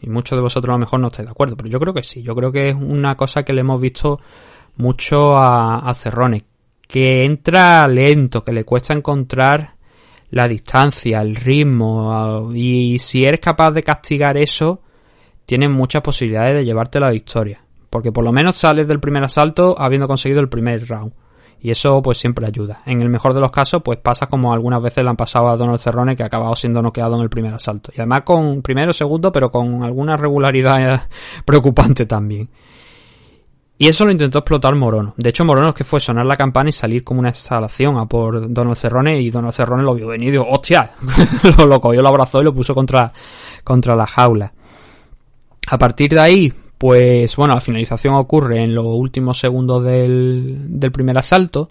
y muchos de vosotros a lo mejor no estáis de acuerdo, pero yo creo que sí, yo creo que es una cosa que le hemos visto mucho a, a Cerrone, que entra lento, que le cuesta encontrar la distancia, el ritmo, y si eres capaz de castigar eso, tienes muchas posibilidades de llevarte la victoria, porque por lo menos sales del primer asalto habiendo conseguido el primer round. Y eso pues siempre ayuda. En el mejor de los casos pues pasa como algunas veces le han pasado a Donald Cerrone que ha acabado siendo noqueado en el primer asalto. Y además con primero, segundo, pero con alguna regularidad preocupante también. Y eso lo intentó explotar Morono. De hecho, Morono es que fue sonar la campana y salir como una exhalación a por Donald Cerrone y Donald Cerrone lo vio venir y dijo, ¡hostia! lo, lo cogió, lo abrazó y lo puso contra, contra la jaula. A partir de ahí, Pues bueno, la finalización ocurre en los últimos segundos del, del primer asalto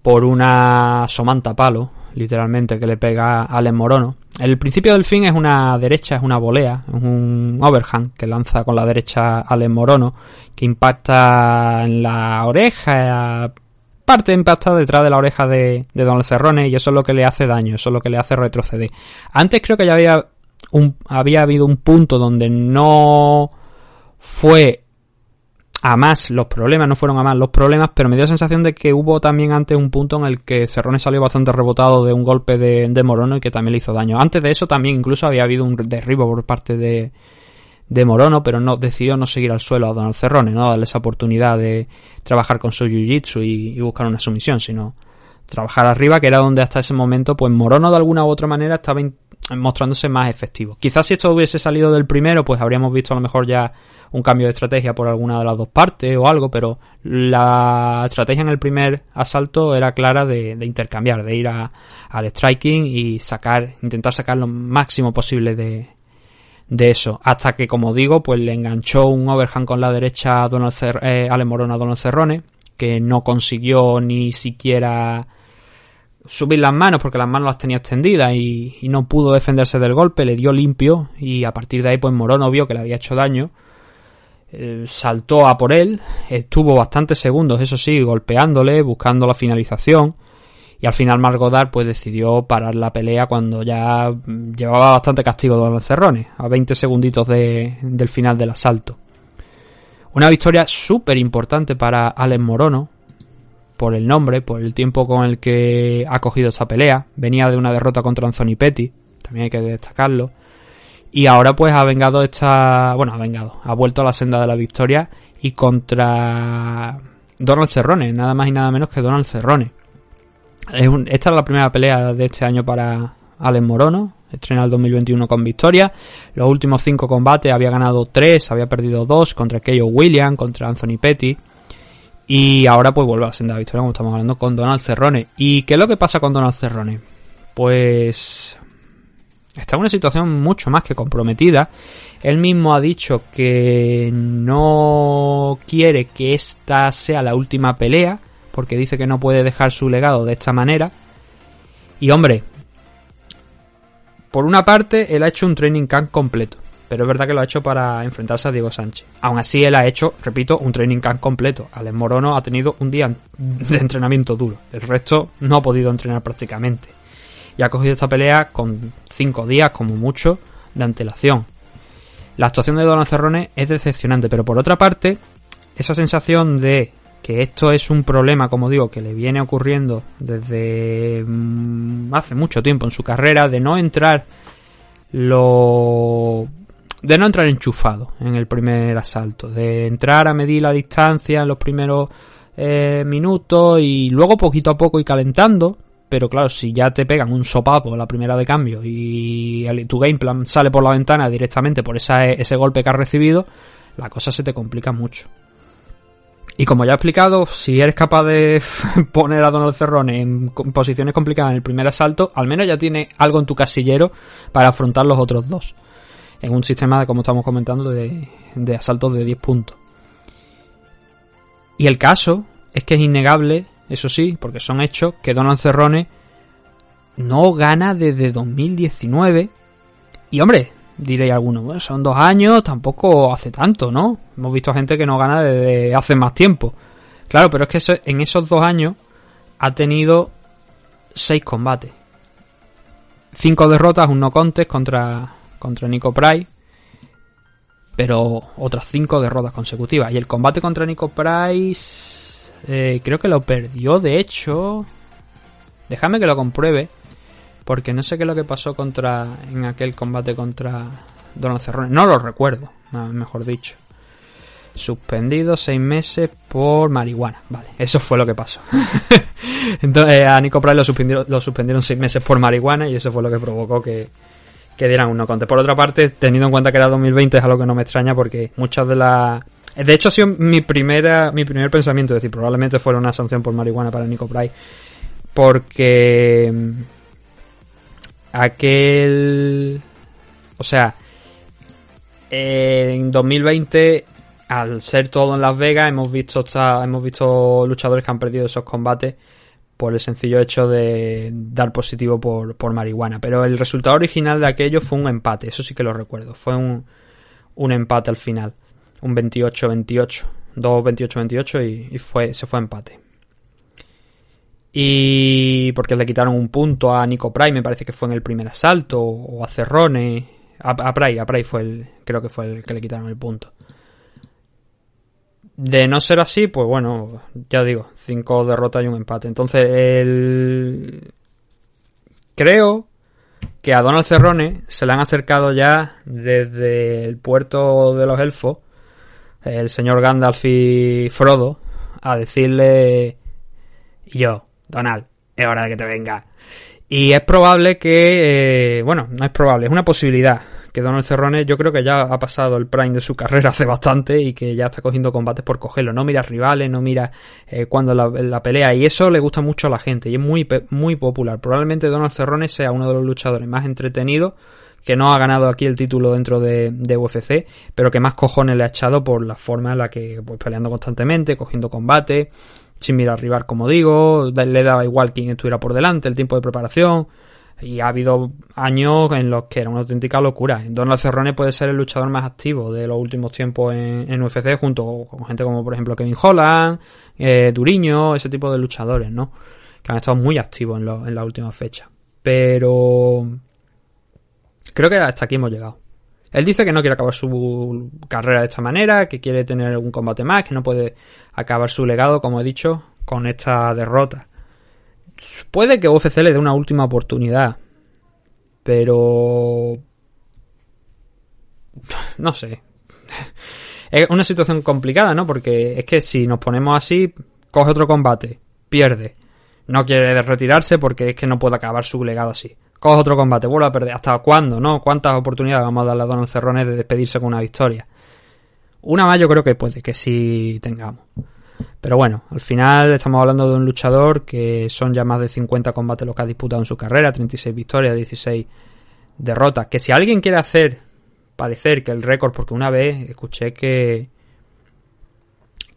por una somanta palo, literalmente, que le pega a Alex Morono. El principio del fin es una derecha, es una volea, es un overhand que lanza con la derecha Alex Morono, que impacta en la oreja, parte impacta detrás de la oreja de, Donald Cerrone y eso es lo que le hace daño, eso es lo que le hace retroceder. Antes creo que ya había, había habido un punto donde no fue a más los problemas, no fueron a más los problemas, pero me dio la sensación de que hubo también antes un punto en el que Cerrone salió bastante rebotado de un golpe de, Morono y que también le hizo daño. Antes de eso también incluso había habido un derribo por parte de, de Morono, pero no decidió no seguir al suelo a Donald Cerrone, no darle esa oportunidad de trabajar con su jiu-jitsu y, y buscar una sumisión, sino trabajar arriba, que era donde hasta ese momento, pues Morono de alguna u otra manera estaba mostrándose más efectivo. Quizás si esto hubiese salido del primero, pues habríamos visto a lo mejor ya un cambio de estrategia por alguna de las dos partes o algo, pero la estrategia en el primer asalto era clara de, de intercambiar, de ir a- al striking y sacar, intentar sacar lo máximo posible de, de eso. Hasta que, como digo, pues le enganchó un overhand con la derecha a Donald Cer eh, Ale Morona a Donald Cerrone, que no consiguió ni siquiera subir las manos porque las manos las tenía extendidas y, y no pudo defenderse del golpe, le dio limpio y a partir de ahí pues Morono vio que le había hecho daño, eh, saltó a por él, estuvo bastantes segundos, eso sí, golpeándole, buscando la finalización y al final Margodar pues decidió parar la pelea cuando ya mm, llevaba bastante castigo Donald Cerrone, a 20 segunditos de- del final del asalto. Una victoria súper importante para Alex Morono, por el nombre, por el tiempo con el que ha cogido esta pelea. Venía de una derrota contra Anthony Petty, también hay que destacarlo. Y ahora pues ha vengado esta... Bueno, ha vengado, ha vuelto a la senda de la victoria y contra Donald Cerrone, nada más y nada menos que Donald Cerrone. Esta es la primera pelea de este año para Alex Morono. Estrena el 2021 con victoria. Los últimos cinco combates había ganado tres, había perdido dos contra Keio William, contra Anthony Petty. Y ahora pues vuelve a la senda de victoria, como estamos hablando, con Donald Cerrone. ¿Y qué es lo que pasa con Donald Cerrone? Pues está en una situación mucho más que comprometida. Él mismo ha dicho que no quiere que esta sea la última pelea, porque dice que no puede dejar su legado de esta manera. Y hombre, por una parte, él ha hecho un training camp completo. Pero es verdad que lo ha hecho para enfrentarse a Diego Sánchez. Aún así, él ha hecho, repito, un training camp completo. Alex Morono ha tenido un día de entrenamiento duro. El resto no ha podido entrenar prácticamente. Y ha cogido esta pelea con cinco días, como mucho, de antelación. La actuación de Donald Cerrone es decepcionante, pero por otra parte, esa sensación de que esto es un problema, como digo, que le viene ocurriendo desde mm, hace mucho tiempo en su carrera, de no entrar lo de no entrar enchufado en el primer asalto, de entrar a medir la distancia en los primeros eh, minutos y luego poquito a poco y calentando. Pero claro, si ya te pegan un sopapo la primera de cambio y tu game plan sale por la ventana directamente por ese golpe que has recibido, la cosa se te complica mucho. Y como ya he explicado, si eres capaz de poner a Donald Cerrone en posiciones complicadas en el primer asalto, al menos ya tiene algo en tu casillero para afrontar los otros dos. En un sistema de, como estamos comentando, de, de asaltos de 10 puntos. Y el caso es que es innegable, eso sí, porque son hechos, que Donald Cerrone no gana desde 2019. Y hombre, diréis alguno, bueno, son dos años, tampoco hace tanto, ¿no? Hemos visto gente que no gana desde hace más tiempo. Claro, pero es que en esos dos años ha tenido seis combates. Cinco derrotas, un no contest contra, contra Nico Price. Pero otras cinco derrotas consecutivas. Y el combate contra Nico Price eh, creo que lo perdió, de hecho. Déjame que lo compruebe. Porque no sé qué es lo que pasó contra en aquel combate contra Donald Cerrone. No lo recuerdo, mejor dicho. Suspendido seis meses por marihuana. Vale, eso fue lo que pasó. Entonces eh, a Nico Price lo suspendieron, lo suspendieron seis meses por marihuana y eso fue lo que provocó que, que dieran un no. Por otra parte, teniendo en cuenta que era 2020 es algo que no me extraña porque muchas de las... De hecho ha sido mi primera mi primer pensamiento, es decir, probablemente fuera una sanción por marihuana para Nico Price. Porque mm, aquel... O sea, en 2020, al ser todo en Las Vegas, hemos visto, esta- hemos visto luchadores que han perdido esos combates por el sencillo hecho de dar positivo por, por marihuana. Pero el resultado original de aquello fue un empate, eso sí que lo recuerdo. Fue un, un empate al final. Un 28-28. 2-28-28 y, y fue, se fue a empate. Y porque le quitaron un punto a Nico Pry, me parece que fue en el primer asalto, o a Cerrone. A, a a Pry fue el, creo que fue el que le quitaron el punto. De no ser así, pues bueno, ya digo, cinco derrotas y un empate. Entonces, el... creo que a Donald Cerrone se le han acercado ya desde el puerto de los elfos el señor Gandalf y Frodo a decirle yo, Donald, es hora de que te venga. Y es probable que, eh, bueno, no es probable, es una posibilidad que Donald Cerrone yo creo que ya ha pasado el prime de su carrera hace bastante y que ya está cogiendo combates por cogerlo. No mira rivales, no mira eh, cuando la, pelea y eso le gusta mucho a la gente y es muy, muy popular. Probablemente Donald Cerrone sea uno de los luchadores más entretenidos que no ha ganado aquí el título dentro de, de UFC, pero que más cojones le ha echado por la forma en la que, pues peleando constantemente, cogiendo combate, sin mirar rival, como digo, le daba igual quién estuviera por delante, el tiempo de preparación, y ha habido años en los que era una auténtica locura. Donald Cerrone puede ser el luchador más activo de los últimos tiempos en, en UFC, junto con gente como, por ejemplo, Kevin Holland, eh, Duriño, ese tipo de luchadores, ¿no? Que han estado muy activos en, lo- en la última fecha. Pero creo que hasta aquí hemos llegado. Él dice que no quiere acabar su carrera de esta manera, que quiere tener un combate más, que no puede acabar su legado, como he dicho, con esta derrota. Puede que UFC le dé una última oportunidad, pero... No sé. Es una situación complicada, ¿no? Porque es que si nos ponemos así, coge otro combate, pierde. No quiere retirarse porque es que no puede acabar su legado así. Coge otro combate, vuelve a perder. ¿Hasta cuándo, no? ¿Cuántas oportunidades vamos a darle a Donald Cerrone de despedirse con una victoria? Una más yo creo que puede que sí tengamos. Pero bueno, al final estamos hablando de un luchador que son ya más de 50 combates los que ha disputado en su carrera, 36 victorias, 16 derrotas. Que si alguien quiere hacer parecer que el récord, porque una vez escuché que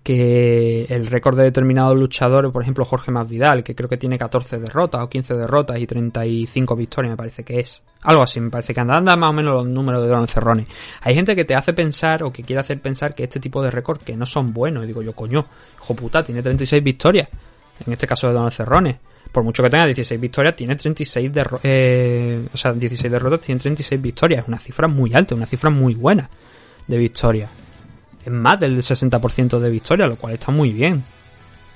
que el récord de determinados luchadores, por ejemplo Jorge Masvidal, que creo que tiene 14 derrotas o 15 derrotas y 35 victorias, me parece que es. Algo así, me parece que anda, más o menos los números de Donald Cerrone. Hay gente que te hace pensar o que quiere hacer pensar que este tipo de récords que no son buenos. Y digo yo, coño, hijo puta, tiene 36 victorias. En este caso de Donald Cerrone. Por mucho que tenga 16 victorias, tiene 36 derrotas. Eh, o sea, 16 derrotas, tiene 36 victorias. Es una cifra muy alta, una cifra muy buena de victorias. Es más del 60% de victorias, lo cual está muy bien.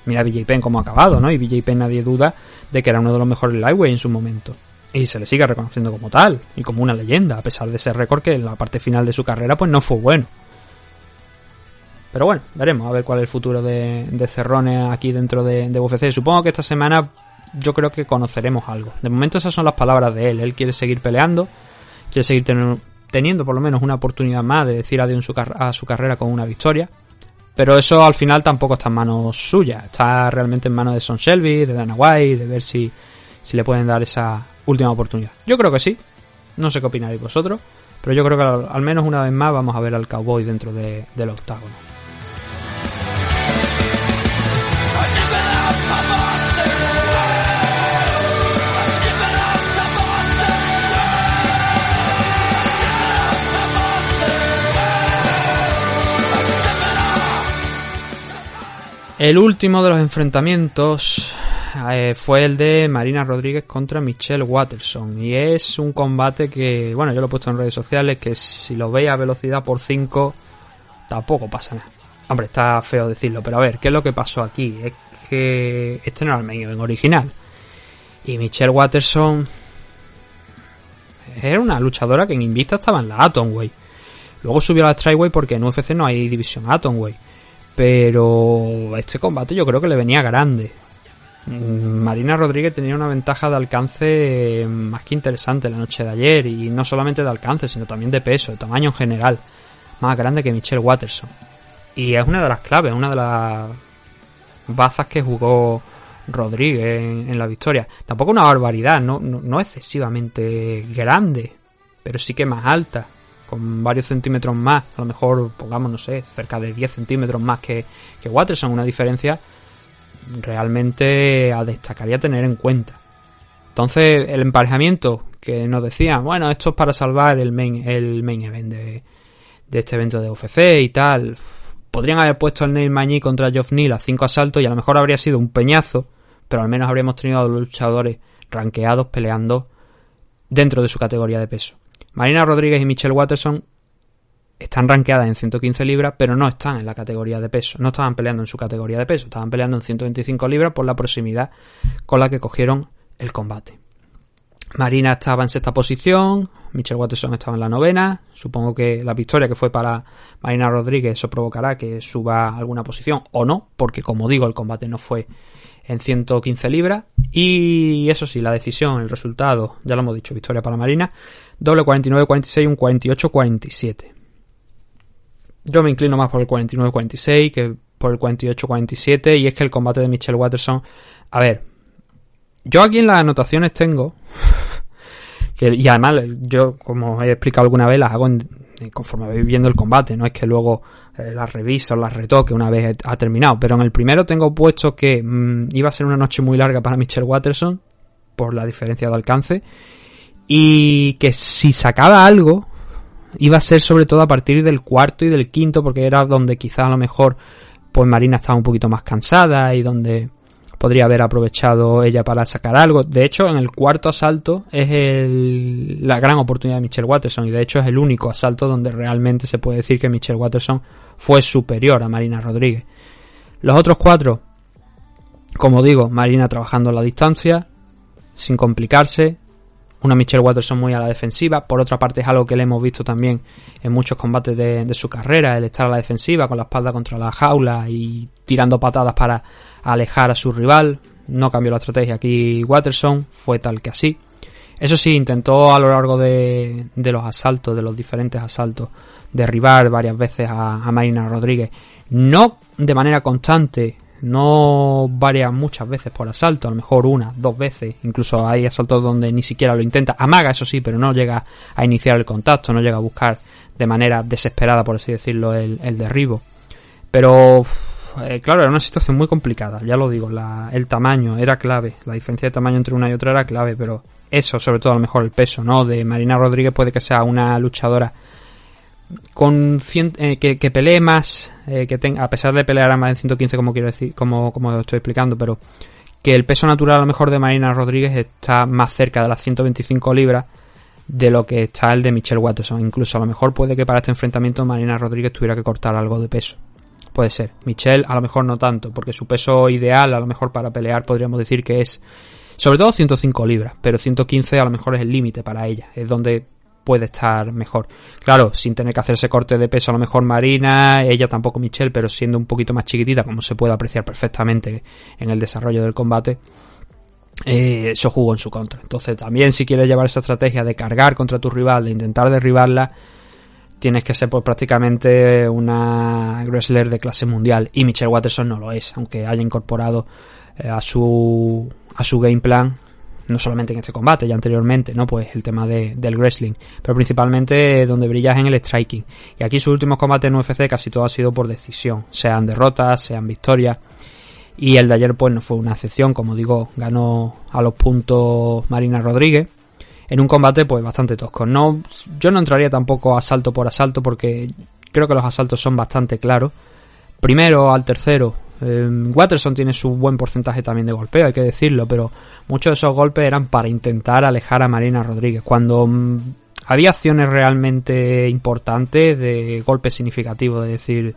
Mira BJ Penn cómo ha acabado, ¿no? Y BJ Penn nadie duda de que era uno de los mejores lightweight en su momento. Y se le sigue reconociendo como tal, y como una leyenda, a pesar de ese récord que en la parte final de su carrera pues no fue bueno. Pero bueno, veremos a ver cuál es el futuro de, de Cerrone aquí dentro de, de UFC. Supongo que esta semana yo creo que conoceremos algo. De momento esas son las palabras de él. Él quiere seguir peleando, quiere seguir teniendo, teniendo por lo menos una oportunidad más de decir adiós a su carrera con una victoria. Pero eso al final tampoco está en manos suyas. Está realmente en manos de Son Shelby, de Dana White, de ver si, si le pueden dar esa última oportunidad. Yo creo que sí. No sé qué opináis vosotros. Pero yo creo que al, al menos una vez más vamos a ver al cowboy dentro de- del octágono. El último de los enfrentamientos eh, fue el de Marina Rodríguez contra Michelle Watterson. Y es un combate que, bueno, yo lo he puesto en redes sociales, que si lo veis a velocidad por 5, tampoco pasa nada. Hombre, está feo decirlo, pero a ver, ¿qué es lo que pasó aquí? Es que este no era el main event original. Y Michelle Watterson era una luchadora que en Invicta estaba en la Atomweight. Luego subió a la Strikeweight porque en UFC no hay división Atomweight. Pero este combate yo creo que le venía grande. Mm, Marina Rodríguez tenía una ventaja de alcance más que interesante la noche de ayer. Y no solamente de alcance, sino también de peso, de tamaño en general. Más grande que Michelle Watterson. Y es una de las claves, una de las bazas que jugó Rodríguez en, la victoria. Tampoco una barbaridad, no excesivamente grande, pero sí que más alta. Con varios centímetros más, a lo mejor pongamos, no sé, cerca de 10 centímetros más que, que una diferencia realmente a destacaría tener en cuenta. Entonces, el emparejamiento que nos decían, bueno, esto es para salvar el main, el main event de, este evento de UFC y tal. Podrían haber puesto el Neil Magny contra Geoff Neal a 5 asaltos y a lo mejor habría sido un peñazo, pero al menos habríamos tenido a los luchadores ranqueados peleando dentro de su categoría de peso. Marina Rodríguez y Michelle Watterson están rankeadas en 115 libras, pero no están en la categoría de peso. No estaban peleando en su categoría de peso, estaban peleando en 125 libras por la proximidad con la que cogieron el combate. Marina estaba en sexta posición, Michelle Watterson estaba en la novena. Supongo que la victoria que fue para Marina Rodríguez eso provocará que suba alguna posición o no, porque como digo, el combate no fue en 115 libras. Y eso sí, la decisión, el resultado, ya lo hemos dicho, victoria para Marina. Doble 49-46, un 48-47. Yo me inclino más por el 49-46 que por el 48-47. Y es que el combate de Michelle Watterson. A ver, yo aquí en las anotaciones tengo. que, y además, yo, como he explicado alguna vez, las hago en- conforme voy viendo el combate. No es que luego eh, las reviso, las retoque una vez ha terminado. Pero en el primero tengo puesto que mm, iba a ser una noche muy larga para Michelle Watterson. Por la diferencia de alcance. Y que si sacaba algo, iba a ser sobre todo a partir del cuarto y del quinto, porque era donde quizás a lo mejor pues Marina estaba un poquito más cansada y donde podría haber aprovechado ella para sacar algo. De hecho, en el cuarto asalto es el- la gran oportunidad de Michelle Watterson y de hecho es el único asalto donde realmente se puede decir que Michelle Watterson fue superior a Marina Rodríguez. Los otros cuatro, como digo, Marina trabajando a la distancia, sin complicarse, una Michelle Watterson muy a la defensiva. Por otra parte, es algo que le hemos visto también en muchos combates de, su carrera, el estar a la defensiva con la espalda contra la jaula y tirando patadas para alejar a su rival. No cambió la estrategia aquí Watterson, fue tal que así. Eso sí, intentó a lo largo de, de los asaltos, de los diferentes asaltos, derribar varias veces a, a Marina Rodríguez. No de manera constante, no varias muchas veces por asalto, a lo mejor una, dos veces, incluso hay asaltos donde ni siquiera lo intenta, amaga eso sí, pero no llega a iniciar el contacto, no llega a buscar de manera desesperada, por así decirlo, el, el derribo. Pero eh, claro, era una situación muy complicada, ya lo digo, la- el tamaño era clave, la diferencia de tamaño entre una y otra era clave, pero eso, sobre todo a lo mejor el peso, ¿no? De Marina Rodríguez puede que sea una luchadora con cien- eh, que, pelee más, eh, que tenga, a pesar de pelear a más de 115 como quiero decir, como, como estoy explicando, pero que el peso natural a lo mejor de Marina Rodríguez está más cerca de las 125 libras de lo que está el de Michelle Watterson. Incluso a lo mejor puede que para este enfrentamiento Marina Rodríguez tuviera que cortar algo de peso. Puede ser. Michelle a lo mejor no tanto, porque su peso ideal a lo mejor para pelear podríamos decir que es sobre todo 105 libras, pero 115 a lo mejor es el límite para ella, es donde puede estar mejor. Claro, sin tener que hacerse corte de peso a lo mejor Marina, ella tampoco Michelle, pero siendo un poquito más chiquitita, como se puede apreciar perfectamente en el desarrollo del combate, eh, eso jugó en su contra. Entonces también si quieres llevar esa estrategia de cargar contra tu rival, de intentar derribarla, tienes que ser pues prácticamente una wrestler de clase mundial y Michelle Watterson no lo es, aunque haya incorporado eh, a su a su game plan no solamente en este combate, ya anteriormente, ¿no? Pues el tema de, del wrestling, pero principalmente donde brillas en el striking. Y aquí sus últimos combates en UFC casi todo ha sido por decisión, sean derrotas, sean victorias. Y el de ayer pues no fue una excepción, como digo, ganó a los puntos Marina Rodríguez en un combate pues bastante tosco. No, yo no entraría tampoco asalto por asalto porque creo que los asaltos son bastante claros. Primero al tercero, eh, Watterson tiene su buen porcentaje también de golpeo, hay que decirlo, pero muchos de esos golpes eran para intentar alejar a Marina Rodríguez. Cuando mm, había acciones realmente importantes de golpes significativos, de decir,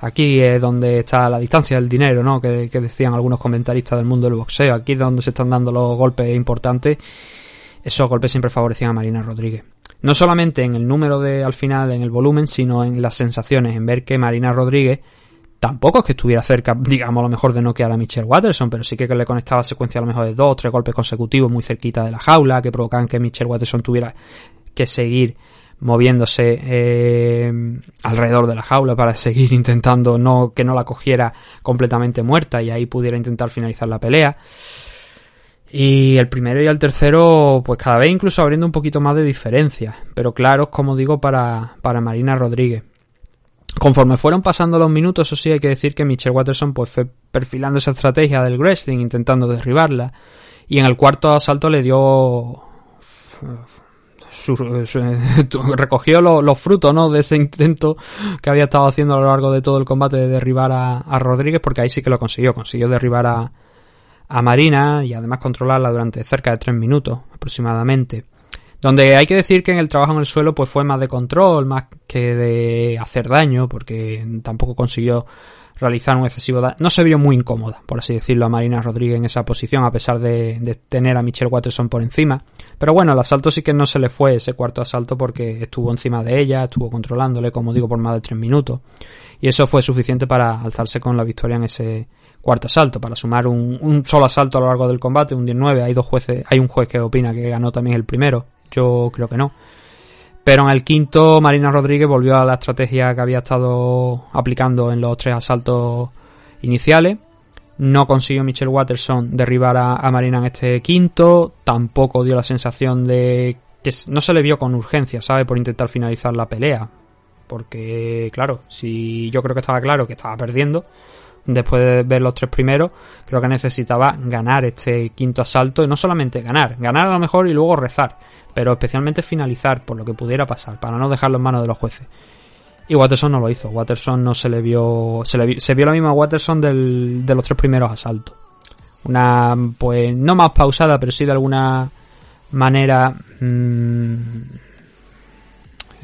aquí es donde está la distancia del dinero, ¿no? Que, que decían algunos comentaristas del mundo del boxeo, aquí es donde se están dando los golpes importantes esos golpes siempre favorecían a Marina Rodríguez. No solamente en el número de al final, en el volumen, sino en las sensaciones, en ver que Marina Rodríguez tampoco es que estuviera cerca, digamos, a lo mejor de noquear a Michelle Watterson, pero sí que le conectaba secuencia a lo mejor de dos o tres golpes consecutivos muy cerquita de la jaula, que provocaban que Michelle Watterson tuviera que seguir moviéndose eh, alrededor de la jaula para seguir intentando no que no la cogiera completamente muerta y ahí pudiera intentar finalizar la pelea. Y el primero y el tercero, pues cada vez incluso abriendo un poquito más de diferencia. Pero claros, como digo, para, para Marina Rodríguez. Conforme fueron pasando los minutos, eso sí hay que decir que Michelle Watterson pues fue perfilando esa estrategia del wrestling, intentando derribarla. Y en el cuarto asalto le dio recogió lo- los frutos ¿no? de ese intento que había estado haciendo a lo largo de todo el combate de derribar a, Rodríguez, porque ahí sí que lo consiguió, consiguió derribar a Marina y además controlarla durante cerca de tres minutos aproximadamente. Donde hay que decir que en el trabajo en el suelo pues fue más de control, más que de hacer daño, porque tampoco consiguió realizar un excesivo daño. No se vio muy incómoda, por así decirlo, a Marina Rodríguez en esa posición, a pesar de, tener a Michelle Watterson por encima. Pero bueno, el asalto sí que no se le fue ese cuarto asalto porque estuvo encima de ella, estuvo controlándole, como digo, por más de tres minutos. Y eso fue suficiente para alzarse con la victoria en ese cuarto asalto, para sumar un, un solo asalto a lo largo del combate, un 19. Hay dos jueces, hay un juez que opina que ganó también el primero. Yo creo que no. Pero en el quinto, Marina Rodríguez volvió a la estrategia que había estado aplicando en los tres asaltos iniciales. No consiguió Michelle Watterson derribar a, a Marina en este quinto. Tampoco dio la sensación de que no se le vio con urgencia, ¿sabe? Por intentar finalizar la pelea. Porque, claro, si yo creo que estaba claro que estaba perdiendo, después de ver los tres primeros, creo que necesitaba ganar este quinto asalto y no solamente ganar, ganar a lo mejor y luego rezar, pero especialmente finalizar por lo que pudiera pasar, para no dejarlo en manos de los jueces. Y Watterson no lo hizo, Watterson no se le vio, se, le se vio la misma Watterson del, de los tres primeros asaltos. Una, pues, no más pausada, pero sí de alguna manera... mm,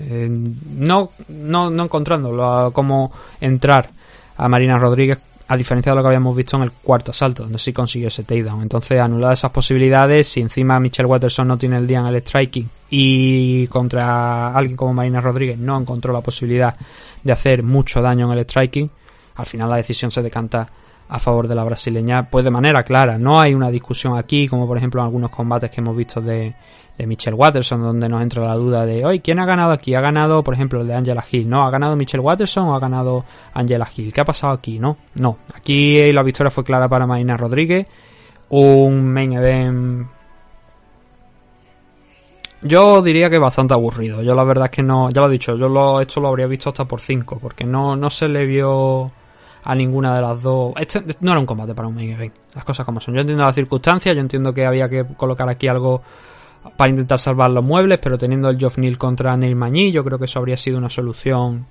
eh, no, no, no encontrándolo cómo entrar a Marina Rodríguez, a diferencia de lo que habíamos visto en el cuarto asalto, donde sí consiguió ese takedown. Entonces, anuladas esas posibilidades, si encima Michelle Watterson no tiene el día en el striking y contra alguien como Marina Rodríguez no encontró la posibilidad de hacer mucho daño en el striking, al final la decisión se decanta a favor de la brasileña, pues de manera clara. No hay una discusión aquí, como por ejemplo en algunos combates que hemos visto de, de Michelle Watterson, donde nos entra la duda de, hoy ¿quién ha ganado aquí? ¿Ha ganado, por ejemplo, el de Angela Hill? ¿No? ¿Ha ganado Michelle Watterson o ha ganado Angela Hill? ¿Qué ha pasado aquí? No, no. Aquí la victoria fue clara para Marina Rodríguez. Un main event. Yo diría que bastante aburrido. Yo la verdad es que no, ya lo he dicho, yo esto lo habría visto hasta por 5, porque no, no se le vio a ninguna de las dos. Este no era un combate para un main event, las cosas como son. Yo entiendo las circunstancias, yo entiendo que había que colocar aquí algo para intentar salvar los muebles, pero teniendo el Neal contra Neil Mañí, yo creo que eso habría sido una solución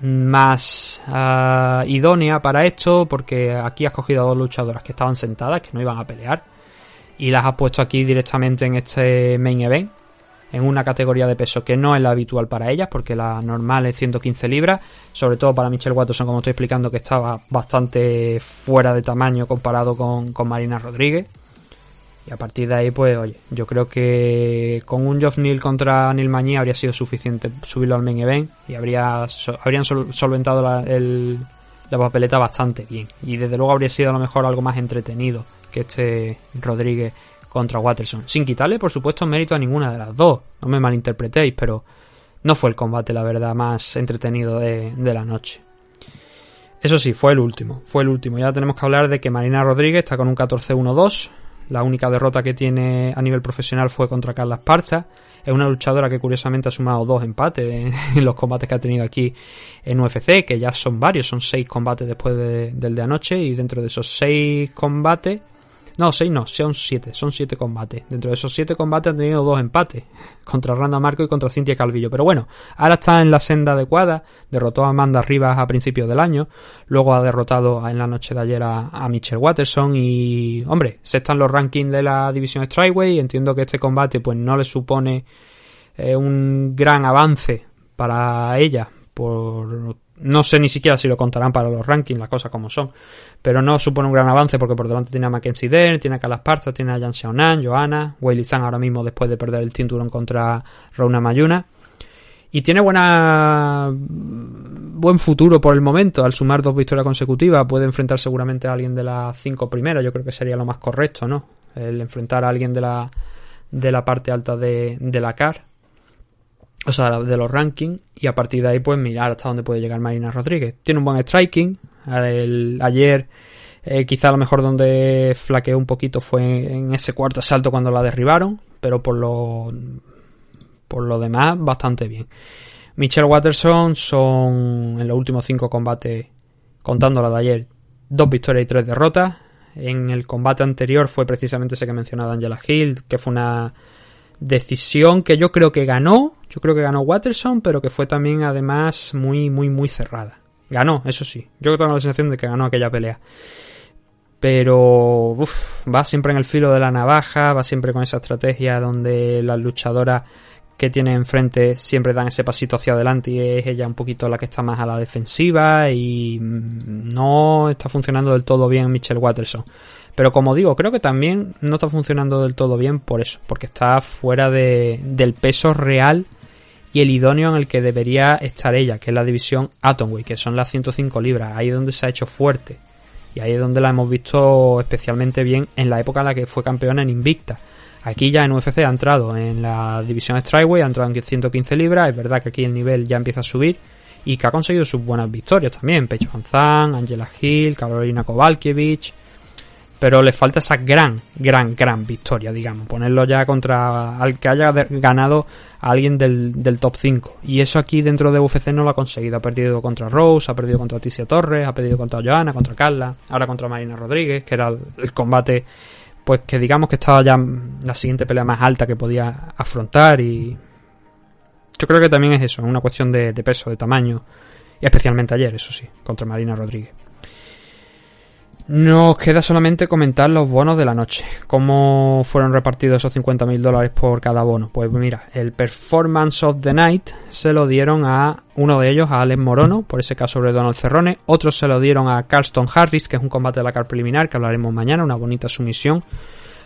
más ah, idónea para esto, porque aquí has cogido a dos luchadoras que estaban sentadas, que no iban a pelear, y las has puesto aquí directamente en este main event, en una categoría de peso que no es la habitual para ellas, porque la normal es 115 libras, sobre todo para Michelle Watterson, como estoy explicando, que estaba bastante fuera de tamaño comparado con, con Marina Rodríguez. Y a partir de ahí, pues, oye, yo creo que con un Geoff Neal contra Neil Mañí habría sido suficiente subirlo al main event y habría habrían sol- solventado la, el- la papeleta bastante bien. Y desde luego habría sido a lo mejor algo más entretenido que este Rodríguez contra Watterson. Sin quitarle, por supuesto, mérito a ninguna de las dos. No me malinterpretéis, pero no fue el combate, la verdad, más entretenido de, de la noche. Eso sí, fue el último. Fue el último. Ya tenemos que hablar de que Marina Rodríguez está con un 14-1-2. La única derrota que tiene a nivel profesional fue contra Carla Esparza. Es una luchadora que curiosamente ha sumado dos empates en, los combates que ha tenido aquí en UFC, que ya son varios, son seis combates después de- del de anoche. Y dentro de esos seis combates, no, seis no, son siete, son siete combates. Dentro de esos siete combates han tenido dos empates, contra Randa Marco y contra Cintia Calvillo. Pero bueno, ahora está en la senda adecuada, derrotó a Amanda Rivas a principios del año, luego ha derrotado en la noche de ayer a, a Michelle Watterson y, hombre, se están los rankings de la división Strikeway, entiendo que este combate pues no le supone eh, un gran avance para ella, por no sé ni siquiera si lo contarán para los rankings, las cosas como son, pero no supone un gran avance porque por delante tiene a Mackenzie Dern, tiene a Calas Parza, tiene a Jan Xiaonan, Johanna, Weili Zhang ahora mismo después de perder el cinturón contra Rona Mayuna. Y tiene buena buen futuro por el momento. Al sumar dos victorias consecutivas, puede enfrentar seguramente a alguien de las cinco primeras. Yo creo que sería lo más correcto, ¿no? El enfrentar a alguien de la, de la parte alta de, de la CAR. O sea, de los rankings. Y a partir de ahí, pues mirar hasta dónde puede llegar Marina Rodríguez. Tiene un buen striking. El- ayer Eh, quizá a lo mejor donde flaqueó un poquito fue en ese cuarto asalto cuando la derribaron, pero por lo, por lo demás, bastante bien. Michelle Watterson son en los últimos cinco combates, contando la de ayer, dos victorias y tres derrotas. En el combate anterior fue precisamente ese que mencionaba Angela Hill, que fue una decisión que yo creo que ganó, yo creo que ganó Watterson, pero que fue también además muy, muy, muy cerrada. Ganó, eso sí. Yo tengo la sensación de que ganó aquella pelea. Pero uf, va siempre en el filo de la navaja, va siempre con esa estrategia donde las luchadoras que tiene enfrente siempre dan ese pasito hacia adelante y es ella un poquito la que está más a la defensiva y mm, no está funcionando del todo bien Michelle Watterson. Pero como digo, creo que también no está funcionando del todo bien por eso, porque está fuera de, del peso real y el idóneo en el que debería estar ella, que es la división Atomweight, que son las 105 libras, ahí es donde se ha hecho fuerte. Y ahí es donde la hemos visto especialmente bien en la época en la que fue campeona en Invicta. Aquí ya en UFC ha entrado en la división Strikeway, ha entrado en 115 libras. Es verdad que aquí el nivel ya empieza a subir y que ha conseguido sus buenas victorias también. Pecho Anzan, Angela Hill, Carolina Kovalkiewicz. Pero le falta esa gran, gran, gran victoria, digamos. Ponerlo ya contra al que haya ganado a alguien del, del top 5. Y eso aquí dentro de UFC no lo ha conseguido. Ha perdido contra Rose, ha perdido contra Ticia Torres, ha perdido contra Joana, contra Carla, ahora contra Marina Rodríguez, que era el, combate pues que digamos que estaba ya la siguiente pelea más alta que podía afrontar y yo creo que también es eso, una cuestión de peso, de tamaño y especialmente ayer, eso sí, contra Marina Rodríguez. Nos queda solamente comentar los bonos de la noche. ¿Cómo fueron repartidos esos 50.000 dólares por cada bono? Pues mira, el Performance of the Night se lo dieron a uno de ellos, a Alex Morono, por ese caso sobre Donald Cerrone. Otros se lo dieron a Carlston Harris, que es un combate de la car preliminar que hablaremos mañana, una bonita sumisión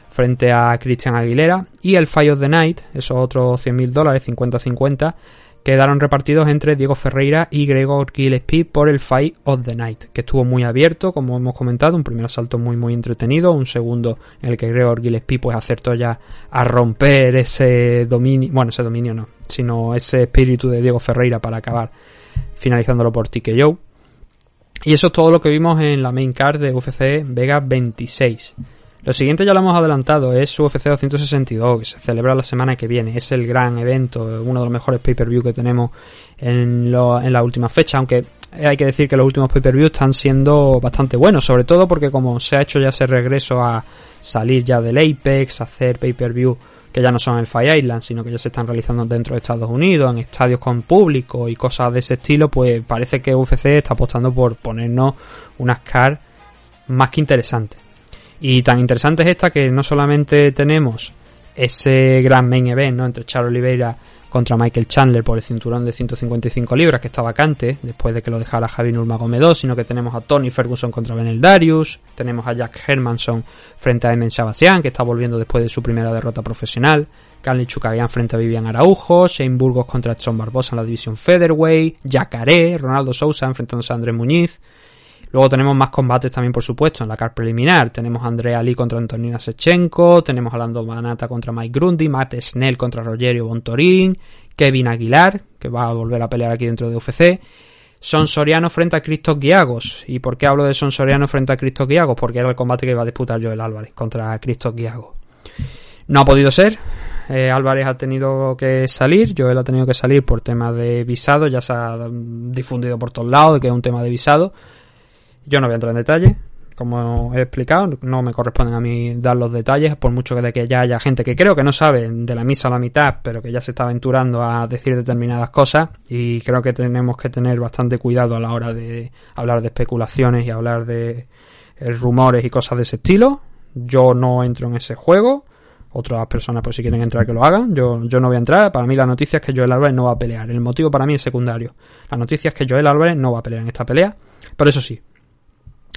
frente a Christian Aguilera. Y el Fight of the Night, esos otros 100.000 dólares, 50-50, quedaron repartidos entre Diego Ferreira y Gregor Gillespie por el Fight of the Night, que estuvo muy abierto, como hemos comentado, un primer asalto muy muy entretenido, un segundo en el que Gregor Gillespie pues acertó ya a romper ese dominio, bueno, ese dominio no, sino ese espíritu de Diego Ferreira para acabar finalizándolo por TKO. Y eso es todo lo que vimos en la main card de UFC Vega 26. Lo siguiente ya lo hemos adelantado, es UFC 262, que se celebra la semana que viene. Es el gran evento, uno de los mejores pay-per-view que tenemos en, lo, en la última fecha, aunque hay que decir que los últimos pay-per-view están siendo bastante buenos, sobre todo porque como se ha hecho ya ese regreso a salir ya del Apex, a hacer pay-per-view que ya no son el Fire Island, sino que ya se están realizando dentro de Estados Unidos, en estadios con público y cosas de ese estilo, pues parece que UFC está apostando por ponernos unas cards más que interesantes. Y tan interesante es esta que no solamente tenemos ese gran main event ¿no? entre Charles Oliveira contra Michael Chandler por el cinturón de 155 libras que está vacante después de que lo dejara Javi Nurmagomedov, sino que tenemos a Tony Ferguson contra Benel Darius, tenemos a Jack Hermanson frente a Emen Shabasian que está volviendo después de su primera derrota profesional, Carly Chukagian frente a Vivian Araujo, Shane Burgos contra Edson Barbosa en la división Featherweight, Jacaré, Ronaldo Sousa enfrentándose a Andrés Muñiz, Luego tenemos más combates también, por supuesto, en la car preliminar. Tenemos a Andrea Lee contra Antonina Sechenko, tenemos a Lando Manata contra Mike Grundy, Matt Snell contra Rogerio Bontorín, Kevin Aguilar, que va a volver a pelear aquí dentro de UFC. Son Soriano frente a Cristo Guiagos. ¿Y por qué hablo de Son Soriano frente a Cristo Guiagos? Porque era el combate que iba a disputar Joel Álvarez contra Cristo Guiagos. No ha podido ser. Eh, Álvarez ha tenido que salir. Joel ha tenido que salir por tema de visado. Ya se ha difundido por todos lados que es un tema de visado. Yo no voy a entrar en detalle, como he explicado, no me corresponden a mí dar los detalles, por mucho que de que ya haya gente que creo que no sabe de la misa a la mitad, pero que ya se está aventurando a decir determinadas cosas, y creo que tenemos que tener bastante cuidado a la hora de hablar de especulaciones y hablar de eh, rumores y cosas de ese estilo. Yo no entro en ese juego. Otras personas, pues si quieren entrar, que lo hagan. Yo, yo no voy a entrar. Para mí la noticia es que Joel Álvarez no va a pelear. El motivo para mí es secundario. La noticia es que Joel Álvarez no va a pelear en esta pelea. Pero eso sí,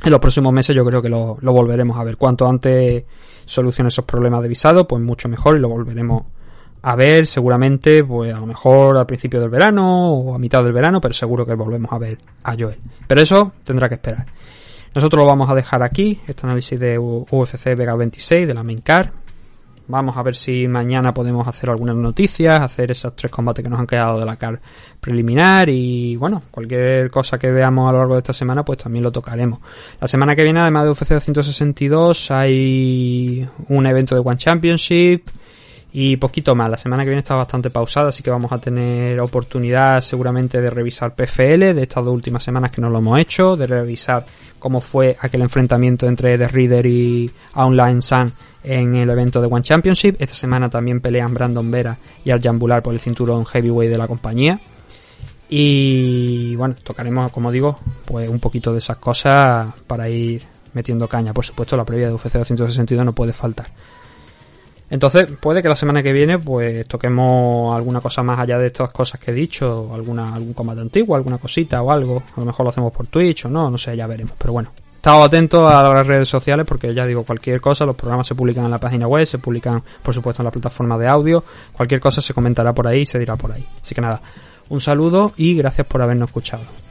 en los próximos meses yo creo que lo, volveremos a ver. Cuanto antes solucione esos problemas de visado, pues mucho mejor y lo volveremos a ver seguramente, pues a lo mejor al principio del verano o a mitad del verano, pero seguro que volvemos a ver a Joel. Pero eso tendrá que esperar. Nosotros lo vamos a dejar aquí, este análisis de UFC Vega 26 de la main car. Vamos a ver si mañana podemos hacer algunas noticias, hacer esos tres combates que nos han quedado de la car preliminar y bueno, cualquier cosa que veamos a lo largo de esta semana pues también lo tocaremos. La semana que viene además de UFC 262 hay un evento de One Championship y poquito más. La semana que viene está bastante pausada, así que vamos a tener oportunidad seguramente de revisar PFL de estas dos últimas semanas que no lo hemos hecho, de revisar cómo fue aquel enfrentamiento entre The Reader y Online Sun en el evento de One Championship. Esta semana también pelean Brandon Vera y Al Jambular por el cinturón heavyweight de la compañía. Y bueno, tocaremos, como digo, pues un poquito de esas cosas para ir metiendo caña. Por supuesto, la previa de UFC 262 no puede faltar. Entonces, puede que la semana que viene, pues toquemos alguna cosa más allá de estas cosas que he dicho, alguna, algún combate antiguo, alguna cosita o algo. A lo mejor lo hacemos por Twitch o no, no sé, ya veremos. Pero bueno, estado atentos a las redes sociales porque ya digo, cualquier cosa, los programas se publican en la página web, se publican, por supuesto, en la plataforma de audio. Cualquier cosa se comentará por ahí y se dirá por ahí. Así que nada, un saludo y gracias por habernos escuchado.